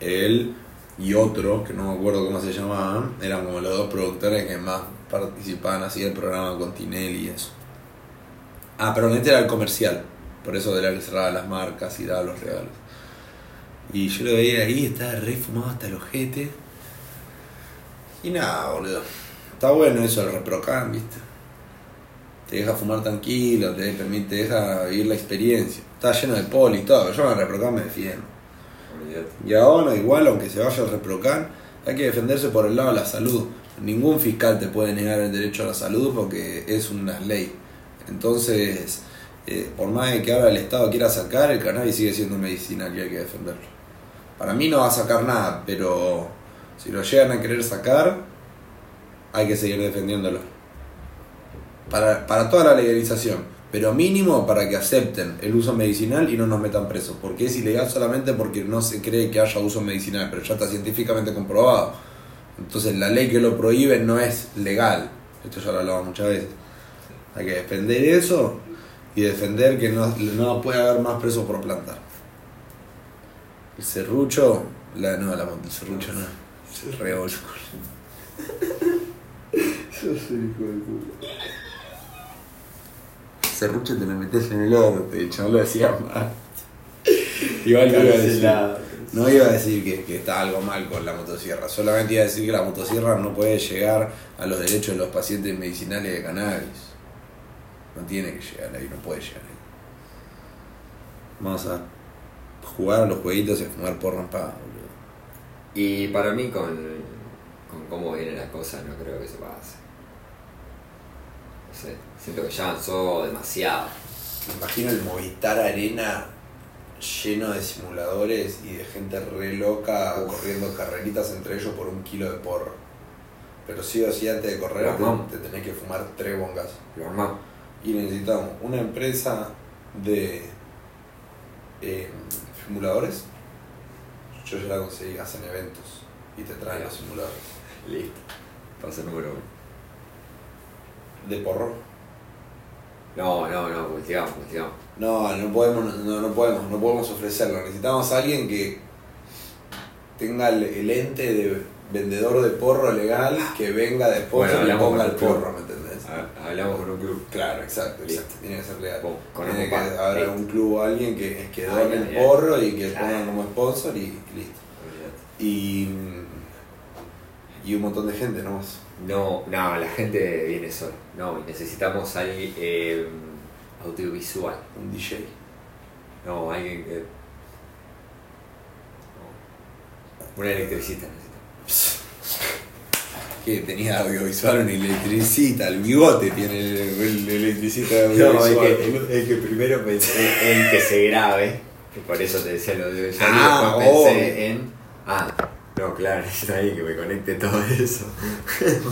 Él y otro, que no me acuerdo cómo se llamaban, eran como los dos productores que más participaban así del programa con Tinelli y eso. Ah, pero este era el comercial, por eso era que cerraba las marcas y daba los regalos. Y yo lo veía ahí, estaba re fumado hasta el ojete. Y nada, boludo. Está bueno eso, el reprocan, ¿viste? Te deja fumar tranquilo, te permite, te deja vivir la experiencia. Está lleno de poli y todo, yo en el me defiendo. Y ahora, igual, aunque se vaya al reprocan, hay que defenderse por el lado de la salud. Ningún fiscal te puede negar el derecho a la salud porque es una ley. Entonces, eh, por más que ahora el Estado quiera sacar, el cannabis sigue siendo medicinal y hay que defenderlo. Para mí no va a sacar nada, pero si lo llegan a querer sacar, hay que seguir defendiéndolo. Para, para toda la legalización, pero mínimo para que acepten el uso medicinal y no nos metan presos, porque es ilegal solamente porque no se cree que haya uso medicinal, pero ya está científicamente comprobado. Entonces la ley que lo prohíbe no es legal, esto ya lo hablaba muchas veces. Hay que defender eso y defender que no, no puede haber más presos por plantar. El serrucho, la, no, la, el serrucho no, es re old school. Yo soy hijo de puta. Serrucho te lo metes en el orto, de hecho, no lo decía mal. Igual no iba a decir, no iba a decir que, que está algo mal con la motosierra, solamente iba a decir que la motosierra no puede llegar a los derechos de los pacientes medicinales de cannabis. No tiene que llegar ahí, no puede llegar ahí. Vamos a jugar a los jueguitos y a fumar porro en paz, boludo. Y para mí, con, con cómo viene la cosa, no creo que se pase. Sé, siento que ya avanzó demasiado. Me imagino el Movistar Arena lleno de simuladores y de gente re loca corriendo carreritas entre ellos por un kilo de porro. Pero sí o sí, antes de correr te, te tenés que fumar tres bongas. Y necesitamos una empresa de eh, simuladores. Yo ya la conseguí, hacen eventos y te traen los simuladores. Listo. Paso número uno. ¿De porro? No, no, no, investigamos, investigamos. No, no podemos, no, no podemos, no podemos ofrecerlo. Necesitamos a alguien que tenga el, el ente de vendedor de porro legal que venga después Bueno, y ponga el porro, ¿me entendés? Ha- Hablamos con un club. Claro, exacto, exacto. Tiene que ser legal. Con- Tiene que haber un club o alguien que, que done el porro y que pongan como sponsor y, y listo. Y, y un montón de gente nomás. No, no, la gente viene sola. No, y necesitamos alguien eh, audiovisual. Un DJ. No, alguien que. no. Una electricista necesitamos. Que tenía audiovisual, un electricista, el bigote tiene el, el electricista de No, audiovisual. es que, es que primero pensé en que se grabe, que por eso te decía lo audiovisual, Ah, y después pensé obvio. en. Ah, no, claro, necesito alguien que me conecte todo eso.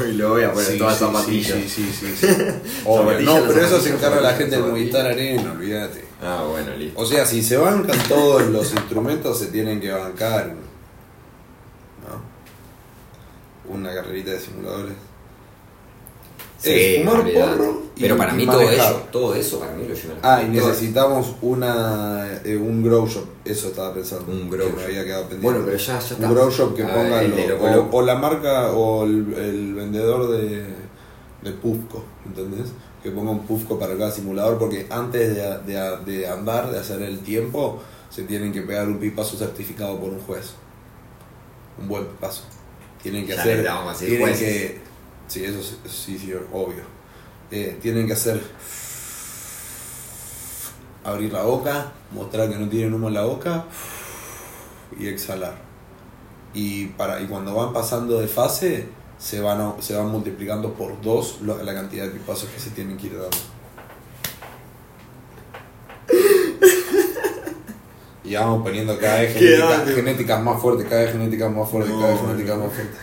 y lo voy a poner Sí, todas sí, zapatillas. Sí, sí, sí. Obvio. No, pero eso se encarga la gente del. Movistar Arena, olvídate. Ah, bueno, listo. O sea, si se bancan todos los instrumentos, se tienen que bancar. ¿No? Una carrerita de simuladores. Es fumar olvidate. porro y- Pero para y mí todo eso, todo eso para mí lo lleva la Ah, y necesitamos una, eh, un grow shop, eso estaba pensando. Un grow que me shop. había quedado pendiente. Bueno, pero ya, ya está. un grow shop que ponga o, o la marca o el, el vendedor de, de Pufco, ¿entendés? Que ponga un Pufco para cada simulador porque antes de, de- de andar, de hacer el tiempo, se tienen que pegar un pipazo certificado por un juez. Un buen pipazo. Tienen que Ya hacer... Tienen que... Sí, eso sí, sí, sí, obvio. Eh, tienen que hacer... Abrir la boca, mostrar que no tienen humo en la boca y exhalar. Y, para, y cuando van pasando de fase, se van, se van multiplicando por dos lo- la cantidad de pipazos que se tienen que ir dando. Y vamos poniendo cada vez genética- genéticas más fuertes, cada vez genéticas más fuertes, cada vez genéticas más fuertes.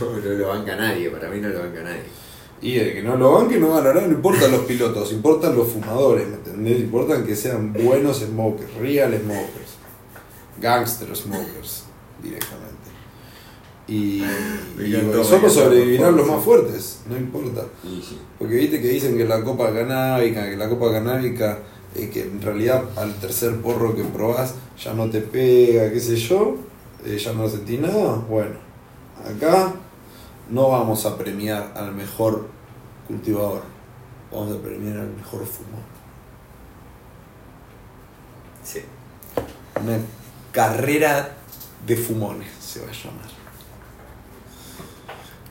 No, no lo banca nadie, para mí no lo banca nadie. Y el que no lo banque no ganará, no importan los pilotos, importan los fumadores, ¿me entendés? Importan que sean buenos smokers, real smokers, gangster smokers, directamente. Y, y me solo sobrevivirán los más fuertes, no importa. Porque viste que dicen que la copa canábica, que la copa canábica, eh, que en realidad al tercer porro que probás ya no te pega, qué sé yo, eh, ya no sentís nada. Bueno, acá no vamos a premiar al mejor cultivador, vamos a premiar al mejor fumador. Sí. Una carrera de fumones se va a llamar.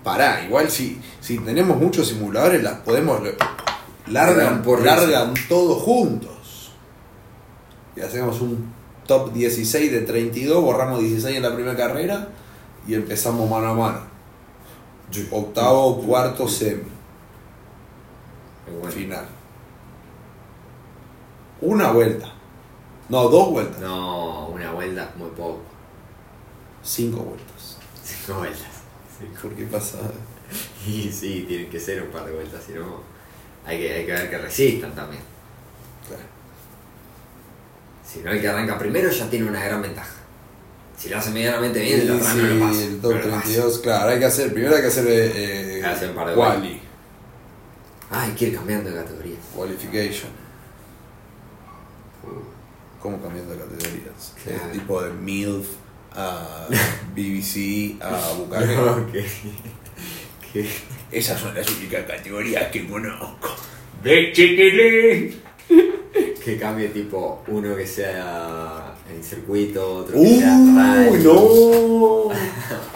Pará, igual si, si tenemos muchos simuladores, las podemos. Largan, por largan todos juntos. Y hacemos un top 16 de 32, borramos 16 en la primera carrera y empezamos mano a mano. Octavo, cuarto, semi, bueno. final. Una vuelta. No, dos vueltas. No, una vuelta, muy poco. Cinco vueltas. Cinco vueltas. ¿Por qué pasa? Y sí, tienen que ser un par de vueltas, si no, hay que, hay que ver que resistan también. Claro. Si no, el que arranca primero ya tiene una gran ventaja. Si lo hace medianamente bien, el Sí, no lo pasa. el top lo pasa. 32, claro, hay que hacer, primero hay que hacer eh, eh, Hacer un par de quali, Ah, hay que ir cambiando de categoría. qualification. ¿Cómo cambiando de categorías? Claro. Tipo de MILF a BBC a Bukake. No, que, que, Esas son las únicas categorías que conozco. que cambie tipo uno que sea en circuito, otro sea ¡Uh! ¡No!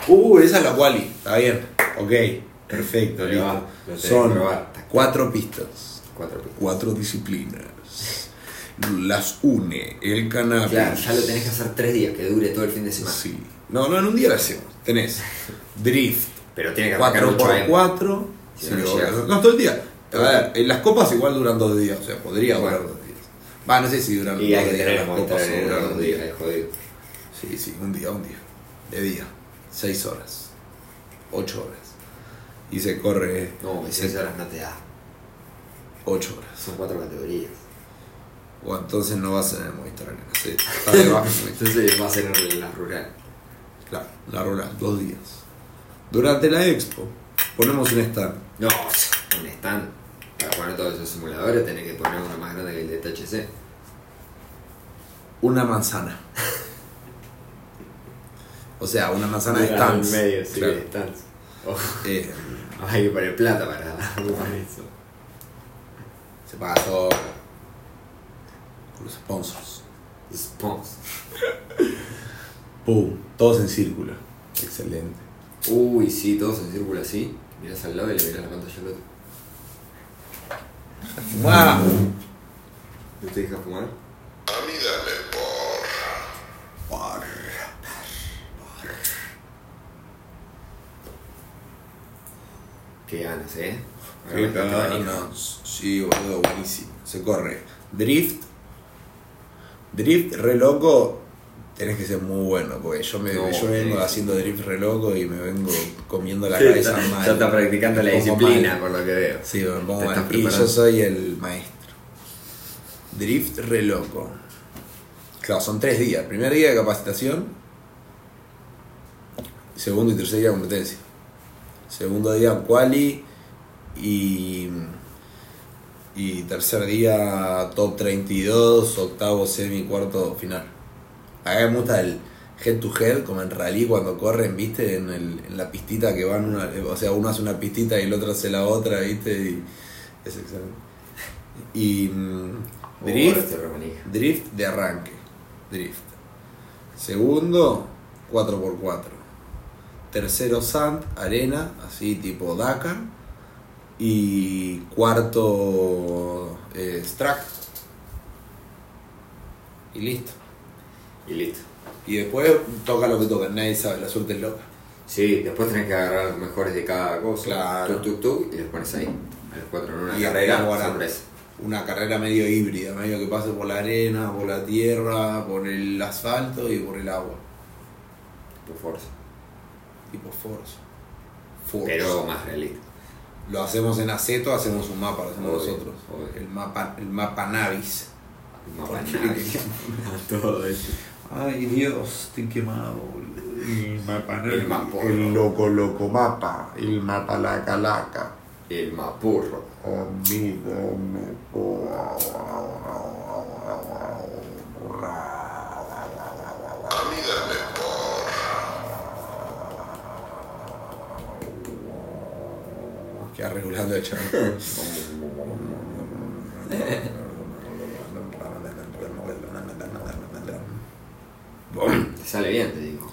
¡Uh! Esa es la quali. Está bien. Ok. Perfecto, va, listo. Son cuatro pistas. Cuatro pistas. cuatro disciplinas. Las une el cannabis. Claro, ya lo tenés que hacer tres días, que dure todo el fin de semana. Sí. No, no, en un día lo hacemos. Tenés drift, Pero tiene que arrancar 4 8 por AM. 4 Si no, todo el día. A ver, en las copas igual duran dos días, o sea, podría durar dos. Va, no sé si duran Y hay que días, tener las copas duran un día, es jodido. Sí, sí, un día, un día. De día. Seis horas. Ocho horas. Y se corre No, y 6 horas no te da. ocho horas. Son cuatro categorías. O entonces no vas en el Movistar Arena. Sí. Entonces va a ser en la rural. Claro, la rural, dos días. Durante la expo, ponemos un stand. No, un stand. Para poner todos esos simuladores tenés que poner uno más grande que el de THC. Una manzana. O sea, una manzana de stands. En medio, sí, Claro. de stands. Oh, Eh, hay que poner plata para eso. se paga todo con los sponsors. Spons. Pum, todos en círculo. Excelente. Uy, sí, todos en círculo así. Mirás al lado y le mirás la pantalla al otro. ¡Wow! ¿No te dejas fumar? A mí dame por... Qué ganas, eh. Qué ganas. Sí, boludo, buenísimo. Se corre. Drift. Drift re loco. Tenés que ser muy bueno, porque yo me No, yo vengo sí. haciendo drift re loco y me vengo comiendo la Sí, cabeza ya, mal. ya está practicando la disciplina, mal. por lo que veo. Sí, me pongo mal. Y yo soy el maestro. Drift re loco. Claro, son tres días. Primer día de capacitación. Segundo y tercer día de competencia. Segundo día quali y y tercer día top 32, octavo semi, cuarto final. A mí me gusta el head to head, como en rally cuando corren, viste, en, el- en la pistita que van, una, o sea, uno hace una pistita y el otro hace la otra, viste, y es excelente. Y mm, drift, drift de arranque, drift. Segundo, 4x4. Tercero sand, arena, así tipo Dakar. Y cuarto eh, Strack. Y listo. Y listo. Y después toca lo que toca, nadie sabe, la suerte es loca. Sí, después tenés que agarrar los mejores de cada cosa. Claro. Tuk, tuk, tuk, y los pones ahí. A los cuatro en una Y carrera. ahora sorpresa. una carrera medio híbrida, medio que pase por la arena, por la tierra, por el asfalto y por el agua. Por fuerza. Tipo Forza. Forza. Pero más realista. Lo hacemos en aceto, hacemos un mapa, lo hacemos Obvio, nosotros. obvio. El mapa, el mapa Navis. ¿Por qué? banal. Todo eso. Ay Dios, estoy quemado, El mapa El mapa. El loco loco mapa. El mapa laca laca. El mapurro. Amigo me A mí dame por... Queda regulando el chaval. Te sale bien, te digo.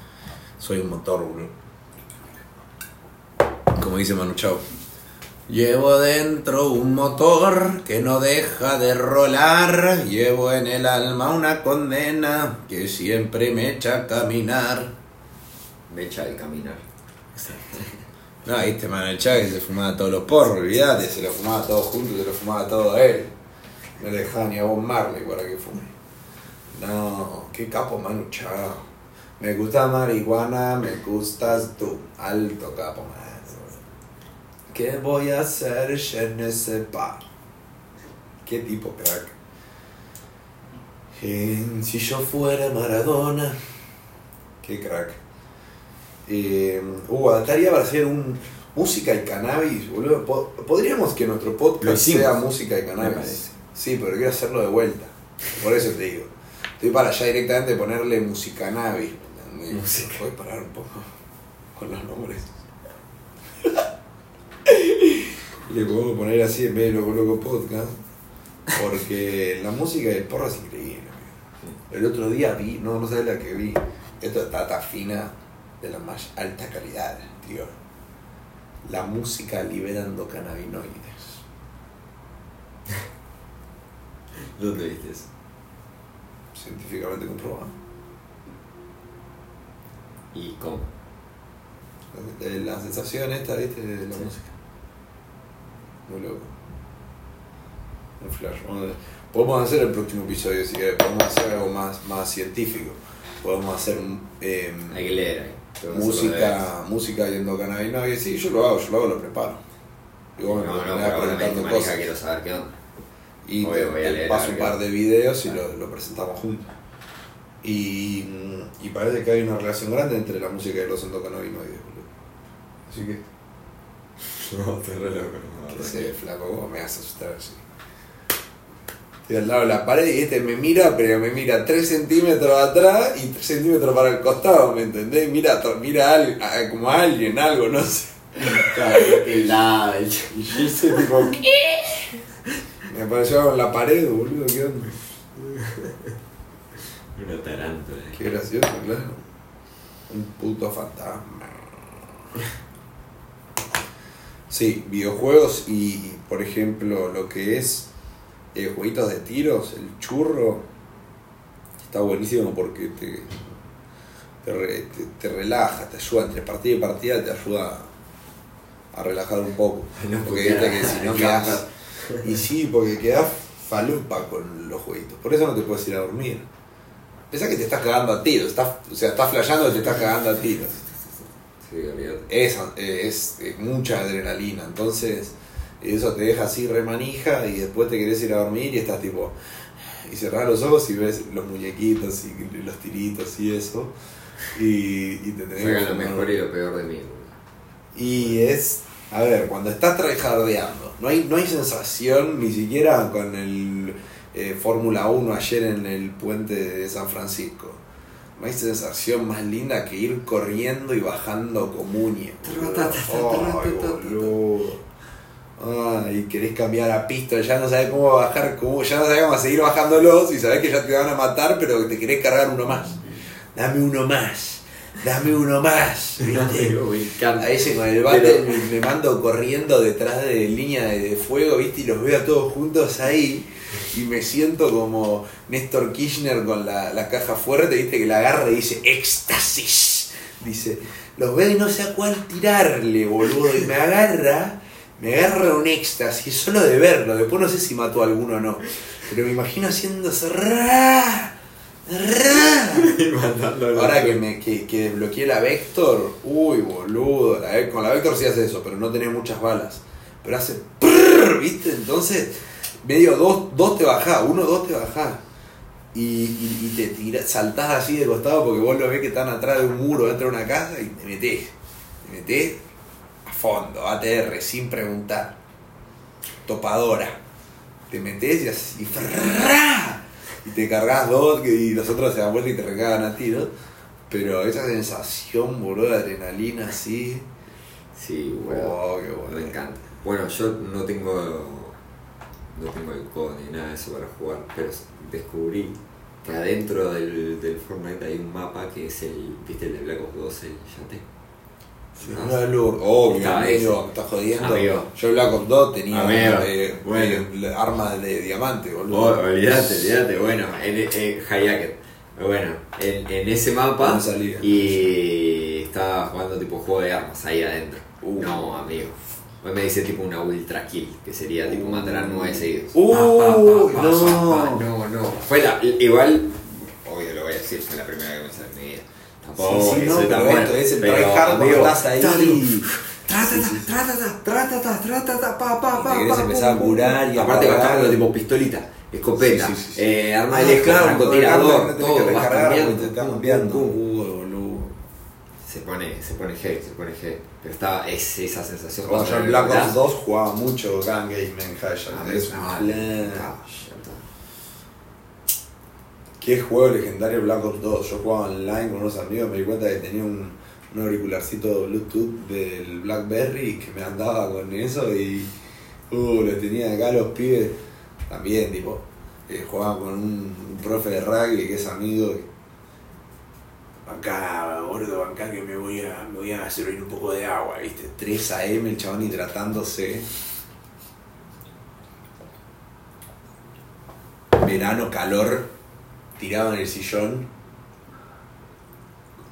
Soy un motor, bro. Como dice Manu Chao. Llevo dentro un motor que no deja de rolar. Llevo en el alma una condena que siempre me echa a caminar. Me echa de caminar. No, viste, Manuel Chávez se fumaba todos los porros, olvidate, se lo fumaba todo junto, se lo fumaba todo a él. No le dejaba ni a Bob Marley para que fume. No, qué capo Manu Chao. Me gusta marihuana, me gustas tú. Alto capo, man. ¿Qué voy a hacer? Ne sais pas. Qué tipo crack. Eh, si yo fuera Maradona. Qué crack. Eh, uh, estaría para hacer un música y cannabis, boludo. Po- Podríamos que nuestro podcast sea música y cannabis. Sí, pero quiero hacerlo de vuelta. Por eso te digo. Estoy para allá directamente ponerle música. ¿entendés? Música. ¿Puedes parar un poco con los nombres? Le puedo poner así en vez de Loco Loco Podcast. Porque la música del porro es increíble. El otro día vi, no, no sabes la que vi. Esto es tata fina de la más alta calidad, tío. La música liberando cannabinoides. ¿Dónde viste eso? Científicamente comprobado. ¿Y cómo? La, la sensación esta, viste, de la Sí. música. Muy loco. Un flash. A. Podemos hacer el próximo episodio, si querés. Podemos hacer algo más, más científico. Podemos hacer un, em, Hay que leer ahí. Música, música yendo cannabinoides. Sí, yo lo hago, yo lo hago, lo preparo. Y vos No, me no, pero a me quiero saber qué onda. Y Obvio, te, leer paso un par de videos y lo, lo presentamos juntos. Y, y parece que hay una relación grande entre la música y los endocannabinoides, boludo. Así que, No, te re loco. que sé, flaco, vos me vas a asustar así. Estoy al lado de la pared y este me mira, pero me mira 3 centímetros atrás y 3 centímetros para el costado, ¿me entendés? Mira, mira a a- como a alguien, algo, no sé. Claro, qué lado, el ch- Y yo hice tipo, ¿qué? Me apareció en la pared, boludo, ¿qué onda? Una tarántula. Qué gracioso, claro. Un puto fantasma. Sí, videojuegos y, por ejemplo, lo que es eh, jueguitos de tiros, el churro, está buenísimo porque te, te, te- te relaja, te ayuda entre partida y partida, te ayuda a relajar un poco. No porque viste que si no quedas... Y sí, porque quedas falupa con los jueguitos. Por eso no te puedes ir a dormir. Pensá que te estás cagando a tiros, estás, o sea, estás flasheando y te estás cagando a tiros. Sí. Es, es, es mucha adrenalina, entonces eso te deja así remanija y después te querés ir a dormir y estás tipo... Y cerrás los ojos y ves los muñequitos y los tiritos y eso. Y, y te tenés que Sacan lo mejor y lo peor de mí. Y es, a ver, cuando estás tryhardeando, no hay, no hay sensación ni siquiera con el eh, Fórmula 1 ayer en el puente de San Francisco. No hay sensación más linda que ir corriendo y bajando comunia. Ay. Ay, querés cambiar a pista, ya no sabes cómo bajar, cómo, ya no sabes cómo seguir bajándolos y sabes que ya te van a matar, pero te querés cargar uno más. Dame uno más, dame uno más. ¿viste? me encanta. A ese con el bate Pero- me, mando corriendo detrás de línea de, fuego, ¿viste? Y los veo a todos juntos ahí. Y me siento como Néstor Kirchner con la, la caja fuerte, ¿viste? Que la agarra y dice, éxtasis. Dice, los veo y no sé a cuál tirarle, boludo. Y me agarra, me agarra un éxtasis, solo de verlo. Después no sé si mató a alguno o no. Pero me imagino haciendo ra, ra. Ahora que, me, que, que desbloqueé la Vector, uy boludo, la con la Vector sí hace eso, pero no tenés muchas balas. Pero hace prrr, ¿viste? Entonces, medio dos, dos te bajás, uno, dos te bajás. Y, y, y te tirás, saltás así de costado porque vos lo ves que están atrás de un muro dentro de una casa y te metés. Te metés a fondo, ATR, sin preguntar. Topadora. Te metés y así. frrrra, y te cargas dos y los otros se dan vuelta y te recagan a tiros. Pero esa sensación, boludo, de adrenalina así. Sí, bueno. Oh, qué bueno. Me encanta. Bueno, yo no tengo. No tengo el codo ni nada de eso para jugar, pero descubrí que adentro del, del Fortnite hay un mapa que es el. ¿Viste el de Black Ops 2, el yate? Obvio, Estaba amigo, me estás jodiendo. Amigo. Yo Black Ops 2 tenía eh, bueno. eh, arma de diamante, boludo. Oh, olvídate, olvídate. Bueno, en, en Hayaker. Bueno, en, en ese mapa. Y estaba jugando tipo juego de armas ahí adentro. Uh. No, amigo. Hoy me dice tipo una ultra kill, que sería tipo matar a nueve seguidos. Uh, Pa, pa, no. no, no. Fue la, igual, obvio lo voy a decir, fue la primera que me salió en mi vida. Tampoco Sí, sí, no, soy tan bueno. esto es el pero, tryhard cuando estás ahí. Trátata, trátata, trátata, trátata, pa, pa, Y pa, te querés pa, empezar a curar y a Aparte cargando tipo pistolita, escopeta, Sí, sí, sí, eh, arma de lejos, claro, francotirador, todo, que vas cambiando. te cambiando. boludo. Se pone, se pone heavy, se pone heavy. Pero estaba es, esa sensación Cuando yo en Black Ops lográs. 2 jugaba mucho Gun Game en Hayek. Ah, Es ah, un plan. ah, ya está. Qué juego legendario Black Ops 2. Yo jugaba online con unos amigos, me di cuenta que tenía un, un auricularcito Bluetooth del Blackberry que me andaba con eso y uh, lo tenía acá los pibes también, tipo, eh, jugaba con un, profe de rugby que es amigo. Acá, gordo, acá que me voy a, me voy a servir un poco de agua, viste, 3 AM el chabón hidratándose. Verano, calor, tirado en el sillón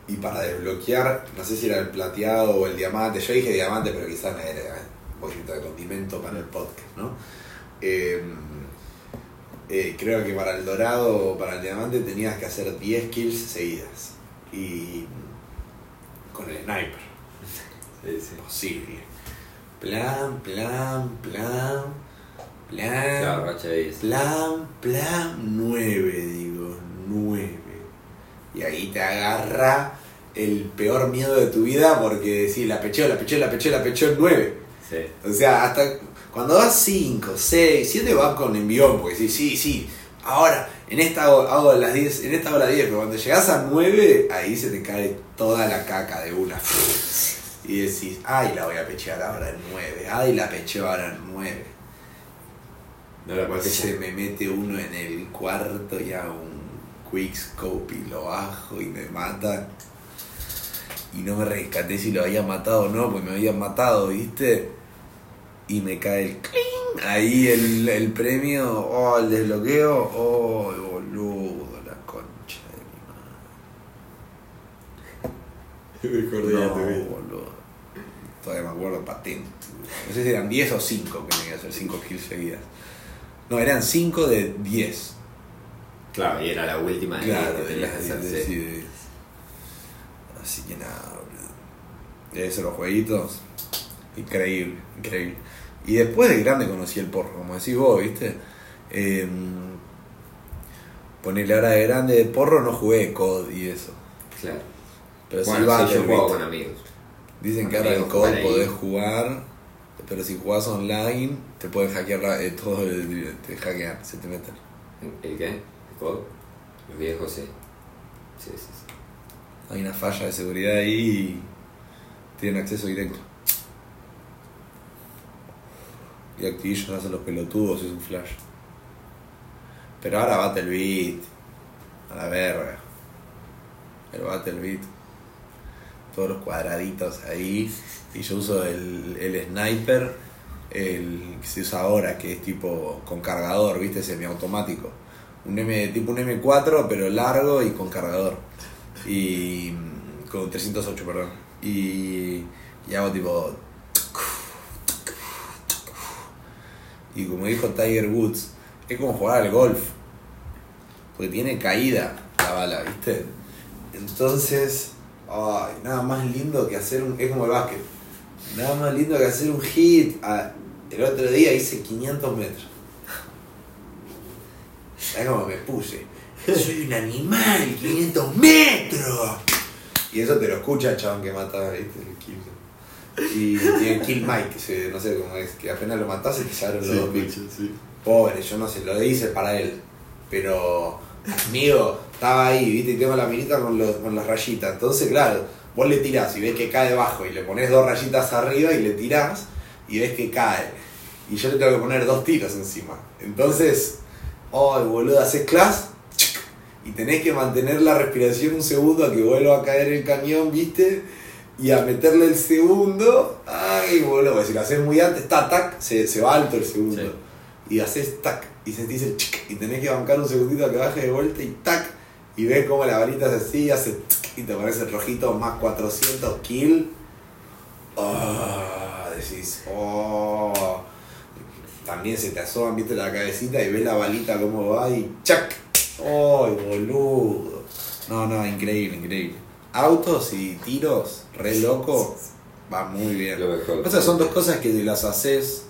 y para desbloquear, no sé si era el plateado o el diamante, yo dije diamante, pero quizás me era un poquito de condimento para el podcast, ¿no? Eh, eh, creo que para el dorado o para el diamante tenías que hacer 10 kills seguidas y con el sniper, Sí, sí. posible. Plan, plan, plan, plan. Plan, plan 9, digo, 9. Y ahí te agarra el peor miedo de tu vida porque decís, la pecheo, la pecheo, la pecheo, la pecheo en 9. Sí. O sea, hasta cuando vas 5, 6, 7 vas con envión, porque decís, sí, sí, ahora, en esta hago, las 10, en esta las 10, pero cuando llegas a 9, ahí se te cae toda la caca de una. Y decís, ay, la voy a pechear ahora en 9, ay, la pecheo ahora en 9. No la puedes Se me mete uno en el cuarto y hago un quickscope y lo bajo y me mata. Y no me rescaté si lo había matado o no, porque me habían matado, ¿viste? Y me cae el cling, ahí el, el premio, oh, el desbloqueo, oh, boludo, la concha de mi madre. No, boludo. Todavía me acuerdo patente. No sé si eran 10 o 5 que tenía que hacer 5 kills seguidas. No, eran 5 de 10. Claro, y era la última de Claro, que de tenías las que hacer. de- sí. sí, de- Así que nada, boludo. De esos los jueguitos. Increíble, increíble. Y después de grande conocí el porro, como decís vos, ¿viste? Eh, ponele ahora de grande de porro no jugué COD y eso. Claro. Pero Bueno, sí, yo Battlebit. juego con amigos. Dicen que ahora el COD podés jugar, pero si jugás online te pueden hackear eh, todo, el- te hackean, se te meten. ¿El qué? ¿El COD? Los viejos, sí. Sí, sí, sí. Hay una falla de seguridad ahí y tienen acceso directo. Y Activision hace los pelotudos, es un flash. Pero ahora Battlebit, a la verga. El Battlebit. Todos los cuadraditos ahí. Y yo uso el, el sniper, el que se usa ahora, que es tipo con cargador, ¿viste? Semiautomático. Un M, tipo un M4, pero largo y con cargador. Y. con 308, perdón. Y. y hago tipo. Y como dijo Tiger Woods, es como jugar al golf. Porque tiene caída la bala, ¿viste? Entonces, ay, nada más lindo que hacer un. Es como el básquet. Nada más lindo que hacer un hit. Ah, el otro día hice 500 metros. ¿Sabes cómo me puse? Soy un animal, 500 metros. Y eso te lo escucha el chabón que mata, ¿viste? El kill. Y tiene Kill Mike, que se- no sé cómo es, que apenas lo matás y te salen los dos bichos. Pobre, yo no sé, lo hice para él. Pero, amigo, estaba ahí, viste, y tengo la minita con, los, con las rayitas. Entonces, claro, vos le tirás y ves que cae debajo y le pones dos rayitas arriba y le tirás y ves que cae. Y yo le tengo que poner dos tiros encima. Entonces, oh, boludo, haces class y tenés que mantener la respiración un segundo a que vuelva a caer el cañón, viste. y a meterle el segundo, ay, boludo, si lo haces muy antes, tac, tac, se, se va alto el segundo. Sí. Y haces tac, y sentís el chic, y tenés que bancar un segundito a que baje de vuelta y tac, y ves cómo la varita se así, hace tsk, y te aparece el rojito más 400 kill. Ah, decís, oh. También se te asoman, viste la cabecita y ves la balita cómo va y chac. ¡Ay, boludo! No, no, increíble, increíble. Autos y tiros, re loco, va muy bien. Lo mejor. O sea, son dos cosas que si las haces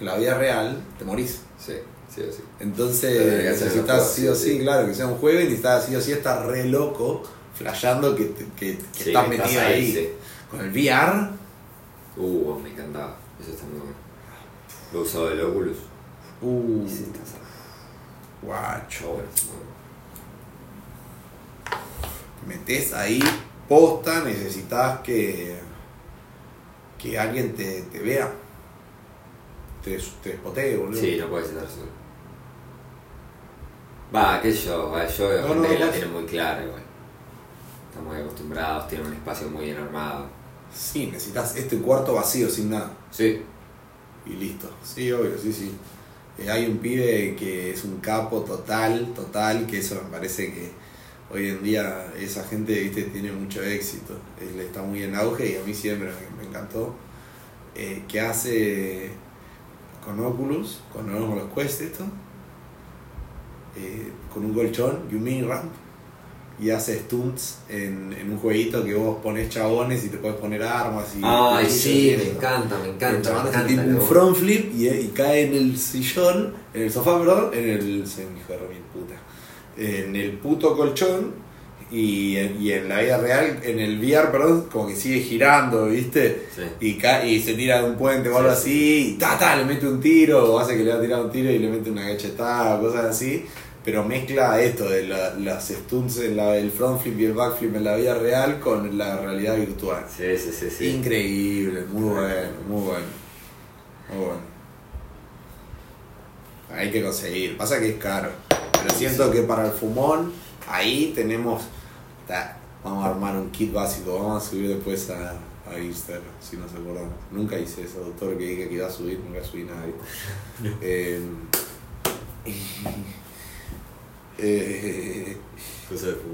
en la vida real, te morís. Sí, sí, sí. Entonces necesitas sí o sí, sí. claro, que sea un juego y necesitas sí o sí estar re loco, flasheando que, que, que Sí, estás metido ahí. Con el VR, Uh, me encantaba. Eso está muy bueno. Lo he usado del Oculus. uh, Y sí, guacho. Bueno, metes ahí posta, necesitas que, que alguien te, te vea. Te, te despotee, boludo. Sí, no puedes estar solo. Va, qué sé yo, va, yo veo No, gente no, que la tiene muy clara igual. Están muy acostumbrados, tienen un espacio muy bien armado. Sí, necesitas este cuarto vacío sin nada. Sí, Y listo. Sí, obvio, sí, sí. Eh, hay un pibe que es un capo total, total, que eso me parece que hoy en día esa gente, viste, tiene mucho éxito. Él está muy en auge y a mí siempre me, me encantó. Eh, que hace con Oculus, con, con los Quest esto, eh, con un colchón y un mini ramp. Y hace stunts en, en un jueguito que vos pones chabones y te puedes poner armas y... Ay, y sí, me encanta, me El encanta. chabón Me hace encanta tipo un front flip y, y cae en el sillón, en el sofá, perdón, en el. Hijo de mil puta. En el puto colchón y, y en la vida real, en el VR, perdón, como que sigue girando, ¿viste? Sí. Y, ca- y se tira de un puente o algo Sí, así, y ta, ta, le mete un tiro, o hace que le va a tirar un tiro y le mete una gachetada, cosas así. Pero mezcla esto de la- las stunts, en la, el front flip y el back flip en la vida real con la realidad virtual. Sí, sí, sí, sí. Increíble, muy bueno, muy bueno. Muy bueno. Hay que conseguir. Pasa que es caro. Pero siento que para el fumón, ahí tenemos. vamos a armar un kit básico. Vamos a subir después a, a Instagram, si nos acordamos. Nunca hice eso, doctor, que dije que iba a subir, nunca subí nada. Eh, eh,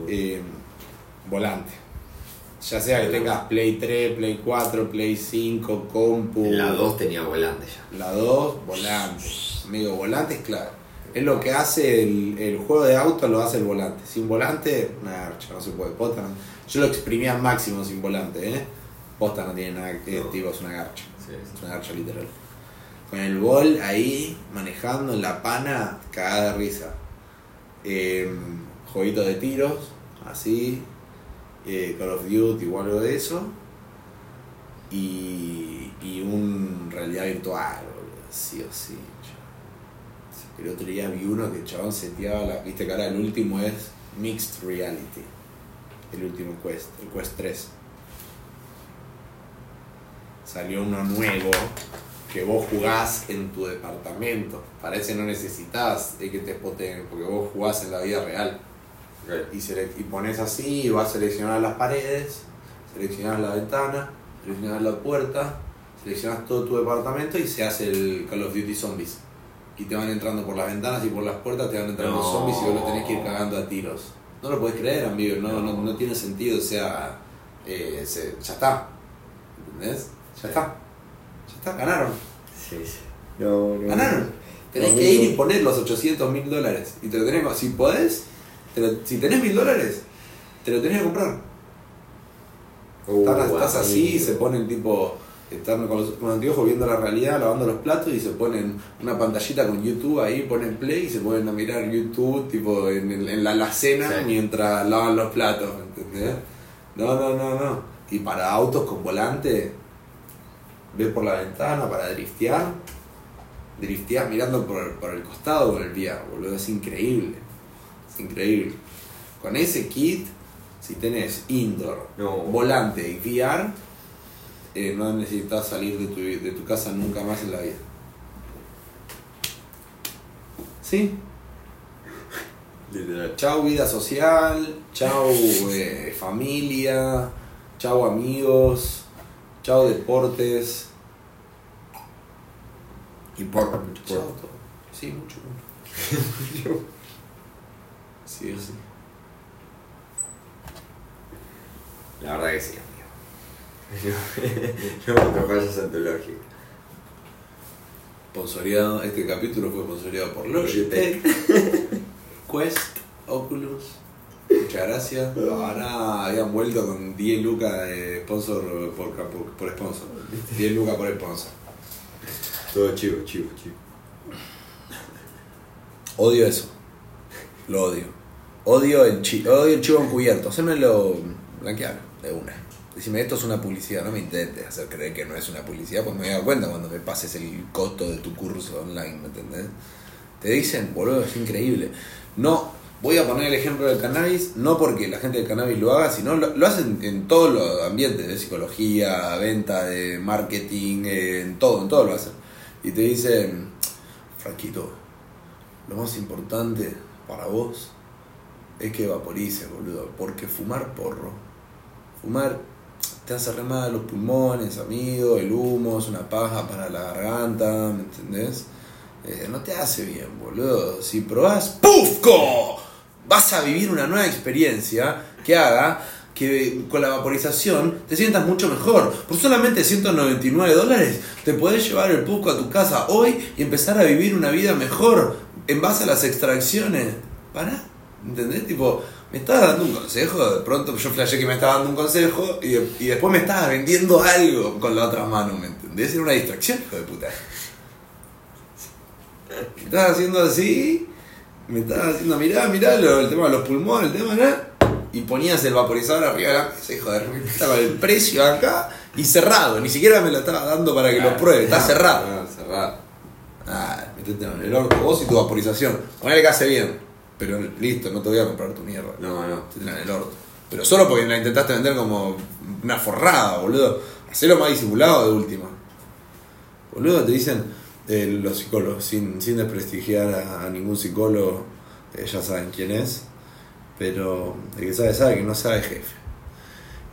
eh, volante. Ya sea que tengas Play 3, Play 4, Play 5, compu. La 2 tenía volante ya. La 2, volante. Amigo, volante es clave. Es lo que hace el, el juego de auto, lo hace el volante. Sin volante, una garcha, no se puede. Posta no- Yo lo exprimía al máximo sin volante, ¿eh? Posta no tiene nada que No. tipo, es una garcha. Sí, Es una garcha literal. Con el bol ahí, manejando en la pana, cagada de risa. Eh, jueguitos de tiros, así. eh, Call of Duty o algo de eso. Y, y un realidad virtual, sí o sí. El otro día vi uno que el chabón seteaba la. Viste que ahora el último es Mixed Reality. El último Quest, el Quest 3. Salió uno nuevo que vos jugás en tu departamento. Parece no necesitas que te spoteen, porque vos jugás en la vida real. Y, sele- y pones así, y vas a seleccionar las paredes, seleccionas la ventana, seleccionas la puerta, seleccionas todo tu departamento y se hace el Call of Duty Zombies. Y te van entrando por las ventanas y por las puertas, te van entrando No. zombies y vos lo tenés que ir cagando a tiros. No lo podés creer, amigo, no, no, no tiene sentido, o sea, eh, se- ya está. ¿Entendés? Ya está. Está, ganaron. Sí, sí. No, no. Ganaron. Tenés No, que ir y poner los 800 mil dólares. Y te lo tenés que- Si podés, te lo- si tenés mil dólares, te lo tenés que comprar. Uh, Estás, estás así, amigo. se ponen tipo. Están con los, con los anteojos viendo la realidad, lavando los platos y se ponen una pantallita con YouTube ahí, ponen play y se ponen a mirar YouTube tipo en, el- en la alacena Sí. mientras lavan los platos, ¿entendés? No, no, no, no. Y para autos con volante, ves por la ventana para driftear, driftear mirando por, por el costado con el VR, boludo, es increíble. Es increíble. Con ese kit, si tenés indoor, No. volante y VR, eh, no necesitas salir de tu, de tu casa nunca más en la vida. ¿Sí? Literal. Chau vida social, chau eh, familia, chau amigos, chau deportes. Importa mucho. Chau importa. todo. Sí, mucho, mucho. Sí, sí. La verdad que sí, amigo. No, no me fallas antológico. Sponsoreado, este capítulo fue sponsoreado por Logitech, Quest, Oculus. Muchas gracias. Ahora habían vuelto con 10 lucas de sponsor por, por, por sponsor. 10 lucas por sponsor. Todo chivo, chivo, chivo. Odio eso. Lo odio. Odio el, chi odio el chivo encubierto. Hacémelo blanquear de una. Decime, esto es una publicidad. No me intentes hacer creer que no es una publicidad, pues me voy a dar cuenta cuando me pases el costo de tu curso online, ¿me entendés? Te dicen, boludo, es increíble. No, voy a poner el ejemplo del cannabis, no porque la gente del cannabis lo haga, sino lo, lo hacen en todos los ambientes de psicología, venta, de marketing, eh, en todo, en todo lo hacen. Y te dicen, Franquito, lo más importante para vos es que vaporices, boludo. Porque fumar porro, fumar te hace re mal los pulmones, amigo, el humo es una paja para la garganta, ¿me entendés? Eh, no te hace bien, boludo. Si probás ¡Pufco! Vas a vivir una nueva experiencia que haga que con la vaporización te sientas mucho mejor. Por solamente 199 dólares te podés llevar el Pufco a tu casa hoy y empezar a vivir una vida mejor en base a las extracciones. ¿Para? ¿Entendés? Tipo, me estabas dando un consejo, de pronto yo flashé que me estaba dando un consejo y, y después me estabas vendiendo algo con la otra mano, ¿me entendés? Era una distracción, hijo de puta. Me estabas haciendo así, me estabas haciendo, mirá, mirá, lo- el tema de los pulmones, el tema, ¿no? Y ponías el vaporizador arriba de la mesa, hijo de con el precio acá y cerrado, ni siquiera me lo estaba dando para que lo pruebe, está cerrado. No, cerrado. Ah, metete en el orto vos y tu vaporización. Ponele que hace bien, pero listo, no te voy a comprar tu mierda. No, no. En el orto. Pero solo porque la intentaste vender como una forrada, boludo. Hacelo más disimulado de última. Boludo, te dicen eh, los psicólogos, sin, sin desprestigiar a, ningún psicólogo, eh, ya saben quién es. Pero el que sabe, sabe, que no sabe, jefe.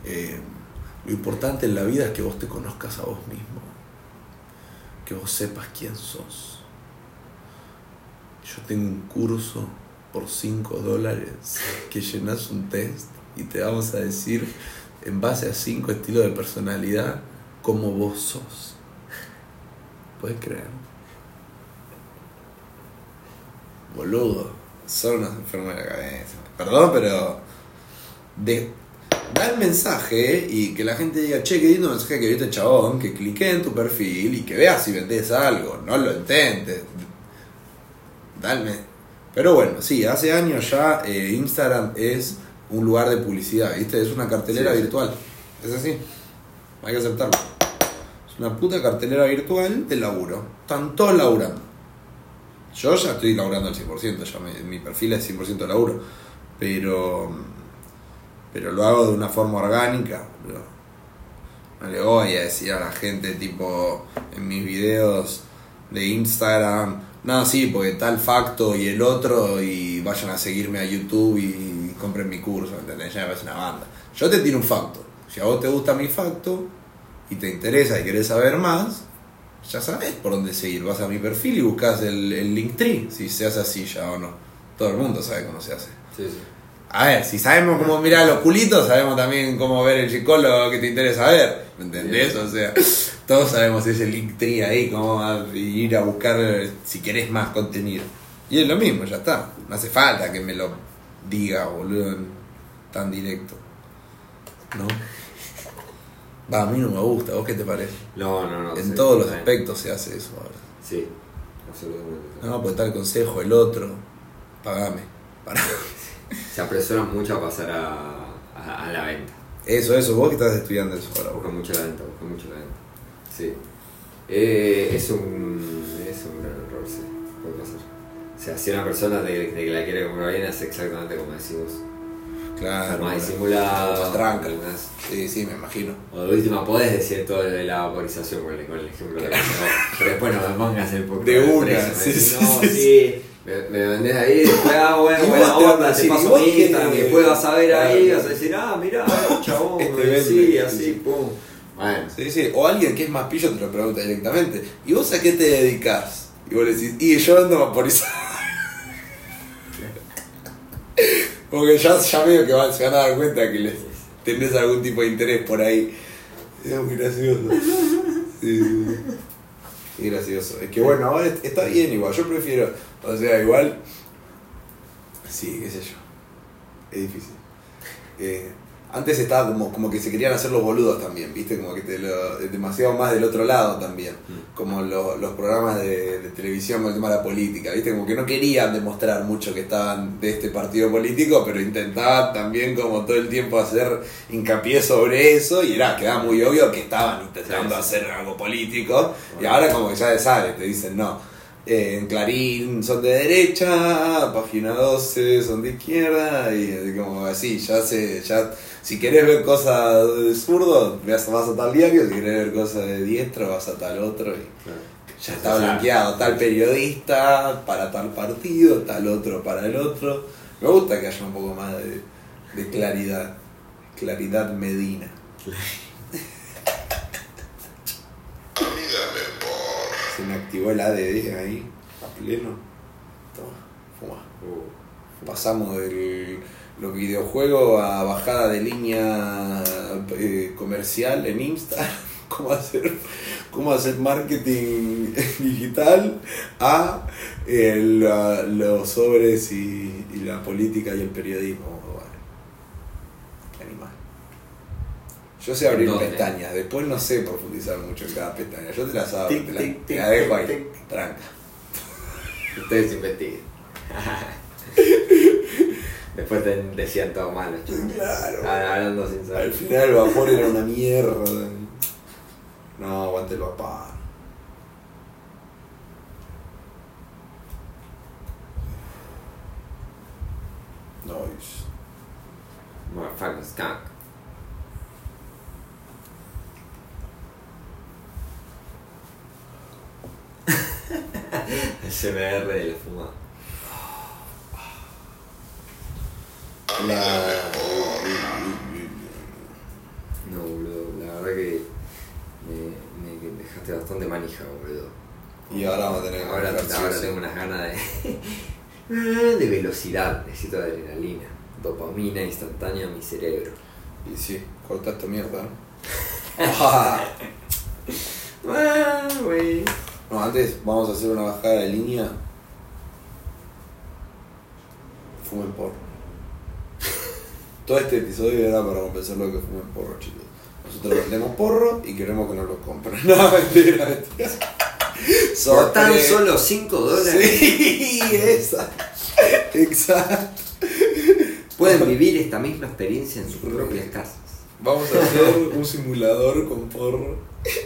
Eh, lo importante en la vida es que vos te conozcas a vos mismo. Que vos sepas quién sos. Yo tengo un curso por 5 dólares que llenas un test y te vamos a decir en base a 5 estilos de personalidad cómo vos sos. ¿Puedes creer? Boludo, son unos enfermos de la cabeza. Perdón, pero. De, da el mensaje y que la gente diga, che, qué lindo mensaje que viste chabón, que clique en tu perfil y que veas si vendes algo, no lo intentes. Dale. Pero bueno, sí, hace años ya eh, Instagram es un lugar de publicidad, ¿viste? Es una cartelera Sí. virtual. Es así. Hay que aceptarlo. Es una puta cartelera virtual de laburo. Están todos laburando. Yo ya estoy laburando al 100%, ya mi perfil es 100% laburo. Pero. Pero lo hago de una forma orgánica. No le voy a decir a la gente, tipo, en mis videos de Instagram, no, sí, porque tal facto y el otro, y vayan a seguirme a YouTube y compren mi curso, ¿entendés? Ya me parece una banda. Yo te tiro un facto. Si a vos te gusta mi facto y te interesa y querés saber más, ya sabes por dónde seguir. Vas a mi perfil y buscas el, el Linktree, si se hace así ya o no. Todo el mundo sabe cómo se hace. Sí, sí. A ver, si sabemos cómo mirar los culitos, sabemos también cómo ver el psicólogo que te interesa ver. ¿Me entendés? O sea, todos sabemos ese Linktree ahí, cómo ir a buscar eh, si querés más contenido. Y es lo mismo, ya está. No hace falta que me lo diga, boludo, tan directo. ¿No? Va, a mí no me gusta. ¿Vos qué te parece? No, no, no. en sí, todos los está aspectos se hace eso ahora. Sí, absolutamente. No, pues tal consejo, el otro, pagame. Para. Se apresuran mucho a pasar a, a, a la venta. Eso, eso, vos que estás estudiando eso ahora. Buscan mucho la venta, buscan mucho la venta. Sí. Eh, es un. Es un gran error, sí. Puede pasar. O sea, si una persona de, de que la quiere comprar bien hace exactamente como decís vos. Claro. más disimulado. Más tranca. más- Sí, sí, me imagino. O de última podés decir todo de la vaporización con el, con el ejemplo que tengo, pero después no me pongas el poco De una, sí, me decís, sí, no, sí, sí, Me, me vendés ahí, después ah, bueno, buena onda, te paso ¿y vos mi Instagram, después vas a ver ahí, Claro. vas a decir, ah, mirá, chabón, Este eh, vende, sí, sí, así, sí. pum. Bueno, Sí, sí. O alguien que es más pillo te lo pregunta directamente. ¿Y vos a qué te dedicas? Y vos le decís, y yo ando vaporizado. Porque ya, ya medio que van- se van a dar cuenta que les tenés algún tipo de interés por ahí. Es muy gracioso. Sí. Qué gracioso. Es que bueno, ahora est- está bien igual. Yo prefiero, o sea, igual. Sí, qué sé yo. Es difícil. Eh, antes estaba como, como que se querían hacer los boludos también, ¿viste? Como que te lo, demasiado más del otro lado también. Mm. Como lo- los programas de, de televisión con el tema de la política, ¿viste? Como que no querían demostrar mucho que estaban de este partido político, pero intentaban también como todo el tiempo hacer hincapié sobre eso y era, quedaba muy obvio que estaban intentando hacer algo político y ahora como que ya sale, te dicen no. eh, en Clarín son de derecha, página 12 son de izquierda y eh, como así, ya se, ya si querés ver cosas de zurdo, vas a tal diario, si querés ver cosas de diestro, vas a tal otro y ya está blanqueado, tal periodista para tal partido, tal otro para el otro. Me gusta que haya un poco más de, de claridad, claridad medina. Se me activó el ADD ahí, a pleno. Toma, fuma. Uh, Pasamos de los videojuegos a bajada de línea eh, comercial en Insta, cómo hacer, cómo hacer marketing digital, a eh, la- los sobres y, y la política y el periodismo. Bueno, qué animal. Yo sé abrir ¿Dónde? pestañas, después no sé profundizar mucho en cada pestaña. Yo te las abro, Tic, te, la, tic, te tic, dejo ahí, tranca. ustedes investiguen. Después te decían todo chabón. Claro. Ah, Hablando sin Al saber. final el vapor era una mierda. No, aguante el vapor. Nice. Motherfucking skunk. CMR de la fumada. La... No, boludo, la verdad que me, me dejaste bastante manija, boludo. Y ahora vamos a tener que Ahora, ahora tengo unas ganas de. de velocidad, necesito adrenalina, dopamina instantánea en mi cerebro. Y sí, corta esta mierda. ¿no? Ah. No, antes vamos a hacer una bajada de línea. Fumen porro. Todo este episodio era para compensar lo que fumen porro, chicos. Nosotros vendemos porro y queremos que nos lo compren. No, mentira, mentira. Por tan solo 5 dólares Sí, esa. Exacto. pueden vivir esta misma experiencia en sus propias casas. Vamos a hacer un simulador con porro.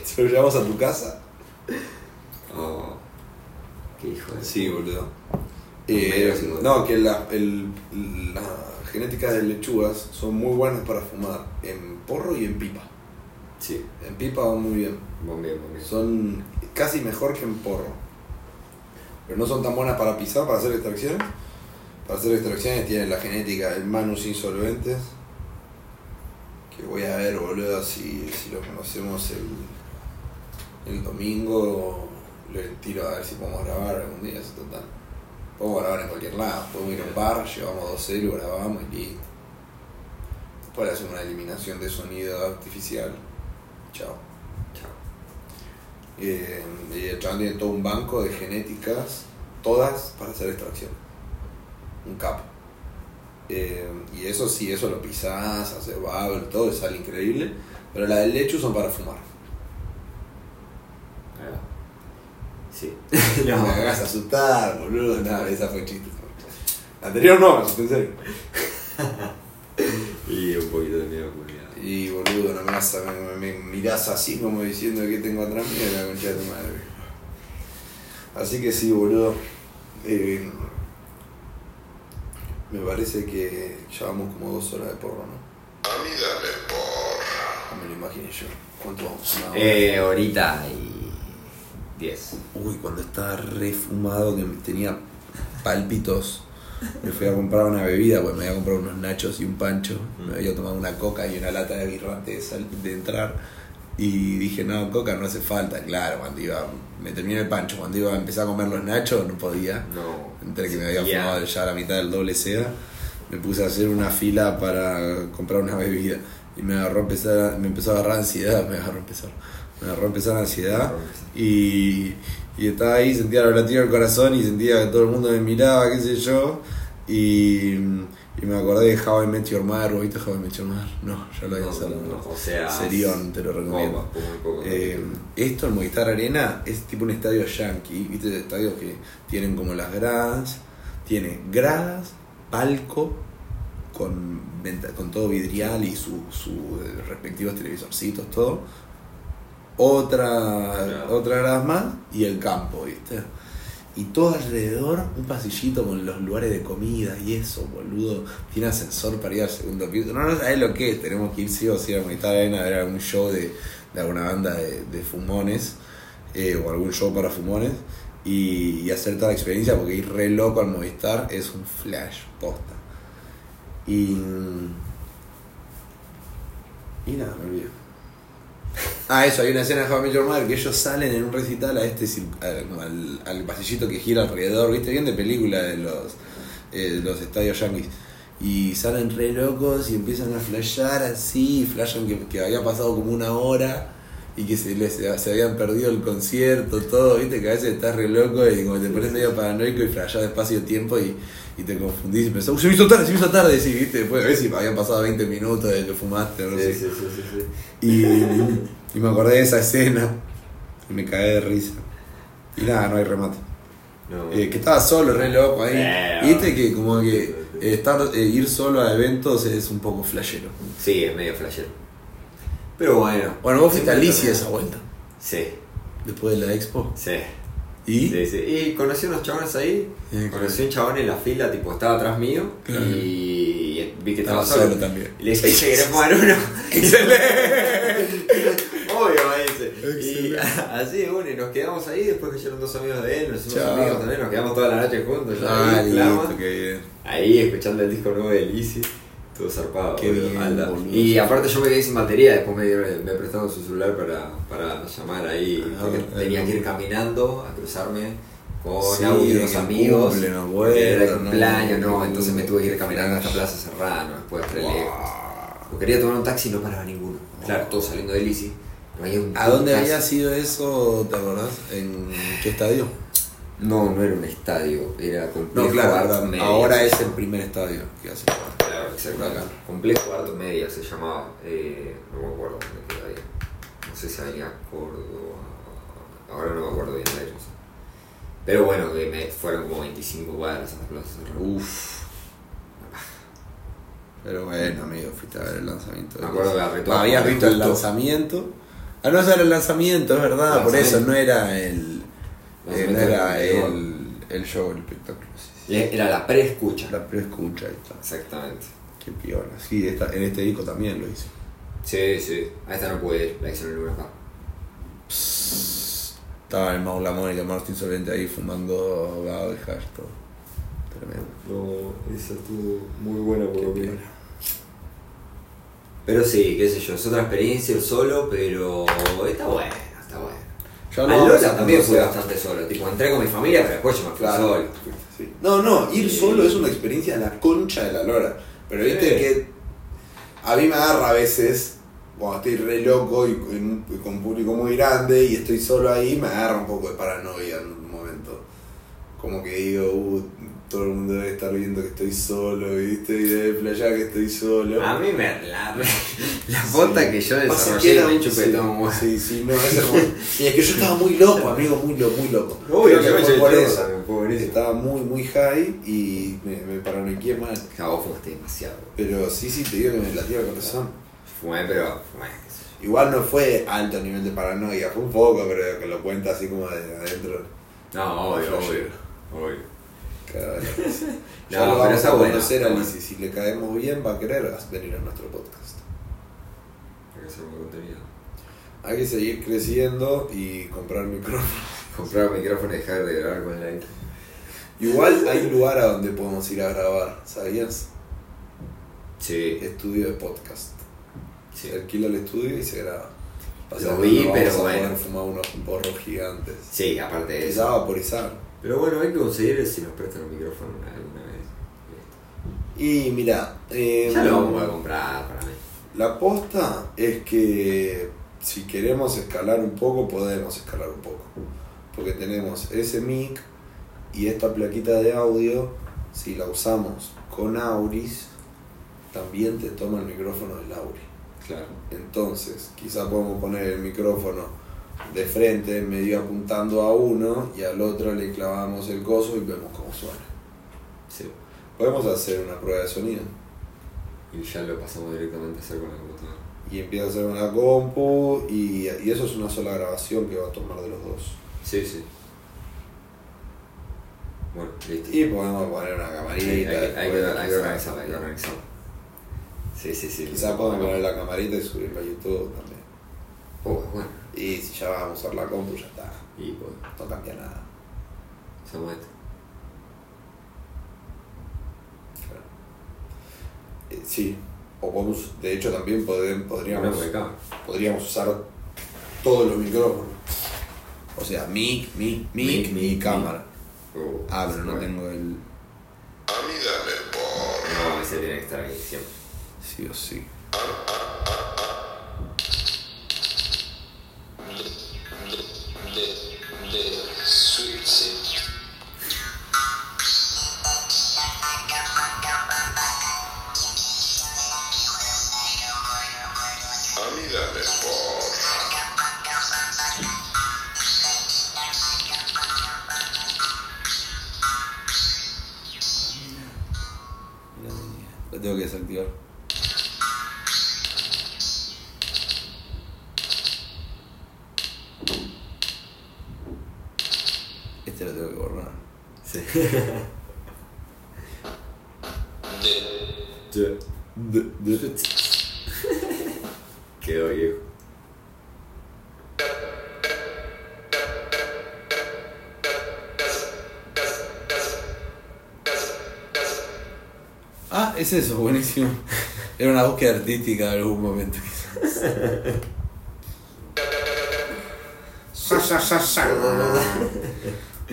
Se lo llevamos a tu casa. Oh, qué hijo de. Sí, boludo. Eh, no, que la, el, la genética de lechugas son muy buenas para fumar en porro y en pipa. Sí, En pipa van muy bien. buen bien, buen bien. Son casi mejor que en porro. Pero no son tan buenas para pisar, para hacer extracciones. Para hacer extracciones tienen la genética del Manus insolventes. Que voy a ver, boludo, si, si lo conocemos el, el domingo. Le tiro a ver si podemos grabar algún día, eso total. Podemos grabar en cualquier lado. Podemos ir a un bar, llevamos dos celu, grabamos y listo. Le hacemos una eliminación de sonido artificial. Chao. Chao. Eh, y el chabón tiene todo un banco de genéticas, todas para hacer extracción. Un capo. Eh, y eso sí, eso lo pisás, haces bubble, todo, sale increíble. Pero la del lechu son para fumar. Ahí va. Sí. No me hagas asustar, boludo. Nada, esa fue chiste. La anterior no, me asusté en serio. Y un poquito de miedo, culiado. Y boludo, no me, vas a, me, me mirás así como diciendo que tengo atrás mío la concha de tu madre. Así que sí, boludo. Eh, me parece que llevamos como dos horas de porro, ¿no? A mí dame por. No me lo imaginé yo. ¿Cuánto vamos? Una hora. Eh, ahorita y 10. Uy, cuando estaba refumado que me tenía pálpitos Me fui a comprar una bebida, pues me había comprado unos nachos y un pancho. Me había tomado una coca y una lata de birra antes de, entrar. Y dije, no, coca no hace falta. Claro, cuando iba, me terminé el pancho. Cuando iba a empezar a comer los nachos, no podía. No. Entre que me había fumado ya la mitad del doble seda, me puse a hacer una fila para comprar una bebida. Y me agarró a empezar, me empezó a agarrar ansiedad, me agarró a empezar. Me agarró a empezar ansiedad. Y, y estaba ahí, sentía la latido del corazón y sentía que todo el mundo me miraba, qué sé yo. Y, y me acordé de How I Met Your Mother, ¿vos viste How I Met Your Mother? No, ya lo había No, no, no, o sea, Serión, te lo recomiendo. Poco. Eh, esto, el Movistar Arena, es tipo un estadio yankee, ¿viste? Estadios que tienen como las gradas, tiene gradas, palco, con, con todo vidrial y sus su, eh, respectivos televisorcitos, todo. Otra, Claro. otra más y el campo, ¿viste? Y todo alrededor, un pasillito con los lugares de comida y eso, boludo. Tiene ascensor para ir al segundo piso. No, no sabés lo que es. Tenemos que ir sí o sí a Movistar Arena a ver algún show de, de alguna banda de, de fumones eh, o algún show para fumones y, y hacer toda la experiencia porque ir re loco al Movistar es un flash, posta. Y. Y nada, me olvidé. Ah, eso, hay una escena de How I Met Your Mother que ellos salen en un recital a este al, al- pasillito que gira alrededor, ¿viste? Bien de película de los, eh, los estadios yankees. Y salen re locos y empiezan a flashear así, flashan que, que había pasado como una hora y que se, les, se habían perdido el concierto, todo, ¿viste? Que a veces estás re loco y como te pones medio paranoico y flashás despacio tiempo y, y te confundís y pensás, "Uy, se me hizo tarde, se me hizo tarde, sí, ¿viste? Después a ver si habían pasado 20 minutos de que fumaste, no sí, sé. sí, sí, sí, sí. Y, y me acordé de esa escena y me cagué de risa. Y nada, no hay remate. No. Eh, que estaba solo, re loco ahí. Y Viste que como que eh, estar, eh, ir solo a eventos es un poco flashero. Sí, es medio flashero. Pero bueno. Bueno, vos fuiste a esa vuelta, Sí, después de la expo. sí. ¿Y? Sí, sí. Y conocí unos chabones ahí. Eh, Conocí un chabón en la fila, tipo, estaba atrás mío. Claro. Y vi que estaba, Estaba solo. solo también. Y le dije, ¿se querés fumar uno? ¡Excelente! Obvio, me dice. Y Excelente. así, bueno, y nos quedamos ahí. Después cayeron dos amigos de él, nos hicimos amigos también. Nos quedamos toda la noche juntos. ya Ah, listo, qué bien. Ahí escuchando el disco nuevo de Lizzy, todo zarpado. Qué bien, anda. Y aparte yo me quedé sin batería, después me, dieron- me prestaron su celular para, para llamar ahí, Ah, porque tenía que ir caminando a cruzarme con Sí, unos amigos. cumple, no porque era el cumpleaños, no, no, entonces me tuve que ir caminando hasta. Plaza Serrano, después re Wow. quería tomar un taxi y no paraba ninguno. Claro, todos saliendo de Lizzy. Había ¿A dónde había sido eso, te acordás? ¿En qué estadio? No, no era un estadio, era complejo No, claro, ahora es el primer estadio que hace. Claro, exacto. Acá. Complejo Art Media se llamaba. Eh, no me acuerdo dónde queda ahí. No sé si Avenida Córdoba. Ahora no me acuerdo bien la dirección. Pero bueno, que me fueron como 25 cuadras a la plaza. Uff. Pero bueno, amigo, fuiste a ver el lanzamiento. Me acuerdo que Habías como visto el lanzamiento. Ah, no, era el lanzamiento, es verdad. Por eso no era el. eh, no era el, el show, el espectáculo. sí, sí. Le- Era la pre-escucha. La preescucha, ahí está. Exactamente. Qué piola. Sí, esta, en este disco también lo hice. Sí, sí. A esta no pude ir, la hice en el lugar acá. Estaba el Maula Mónica, Martín Solente ahí fumando vago y hash, todo. Tremendo. No, esa estuvo muy buena Qué piola. Pero sí, qué sé yo, es otra experiencia el solo, pero está bueno, está bueno. Ya Al hablamos Lola también fui bastante solo, tipo entré con mi familia, pero después yo me fui Claro. solo. Sí. No, no, ir solo es una experiencia de la concha de la lora. Pero viste Sí. que a mí me agarra a veces, cuando estoy re loco y con, y con un público muy grande y estoy solo ahí, me agarra un poco de paranoia en un momento. Como que digo, uh, todo el mundo debe estar viendo que estoy solo, ¿viste? Y debe playar que estoy solo. A mí me la, la foto que yo desarrollé me un- chupetón. sí, sí, sí, no, es hermoso. Y es que yo estaba muy loco, amigo, muy loco, muy loco. Obvio, que fue por eso. Estaba muy, muy high y me, me paranoiqué mal. Ja, vos fumaste demasiado. Pero sí, sí, te digo que me latía el corazón. Fumé, pero fumé. Igual no fue alto nivel de paranoia, fue un poco, pero que lo cuenta así como de adentro. No, obvio, obvio. Obvio. Cada vez. No, Ya lo pero vamos a conocer a. Si le caemos bien, va a querer venir a nuestro podcast. Hay que hacer un contenido. Hay que seguir creciendo y comprar micrófonos. Comprar un micrófono y dejar de grabar con la intro. Igual hay lugar a donde podemos ir a grabar, ¿sabías? Sí, Estudio de podcast. sí. Se alquila el estudio y se graba. Lo vi, no pero bueno. fumar unos porros gigantes. Sí, aparte de Quizá eso. vaporizar. Pero bueno, hay que conseguir si nos prestan un micrófono alguna vez. Y mira, eh, Ya lo vamos a comprar para mí. la posta es que si queremos escalar un poco, podemos escalar un poco. Porque tenemos ese mic y esta plaquita de audio, si la usamos con Auris, también te toma el micrófono del Auris. Claro. Entonces, quizá podemos poner el micrófono de frente, medio apuntando a uno, y al otro le clavamos el coso y vemos cómo suena. Sí. Podemos hacer una prueba de sonido. Y ya lo pasamos directamente a hacer con la computadora. Y empieza a hacer una compu, y, y eso es una sola grabación que va a tomar de los dos. Sí, sí. Bueno, listo. Y podemos poner una camarita. Sí, hay, que, hay, que, después, hay que quizá- organizarlo, hay que organizarlo. Sí, sí, sí. Quizá podemos poner la camarita y subirlo a YouTube también. Oh, bueno. Y si ya vamos a usar la compu, ya está. Y pues, No cambia nada. usamos esto. Claro. Eh, sí. O podemos, de hecho también podem- podríamos, podríamos usar todos los micrófonos. O sea, mic, mic, mic, Mic, y mic, cámara. Uh, Ah, pero no bueno. tengo el... A mí dame por. No, ese tiene que estar ahí siempre. Sí o sí. De, artística en algún momento.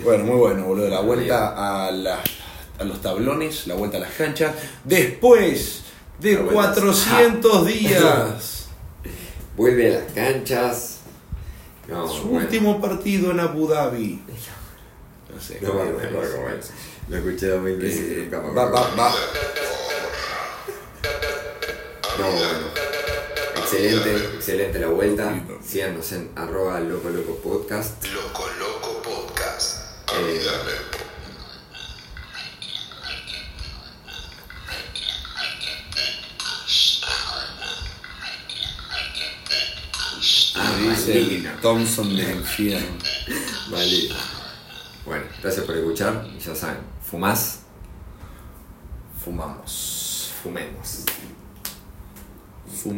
Bueno, muy bueno, boludo. La vuelta a, la- a los tablones, la vuelta a las canchas. Después de La vuelta a- 400 días. Vuelve a las canchas. No, Su bueno. último partido en Abu Dhabi. No sé. No. Lo escuché dos mil veces Eh, va, va, va. No, bueno. Excelente, excelente la vuelta. Síganos en arroba loco loco podcast. Loco Loco Podcast. Eh. Ah, Dice. Thompson del infierno. Vale. Bueno, gracias por escuchar. Y ya saben, fumás, Fumamos. fumemos.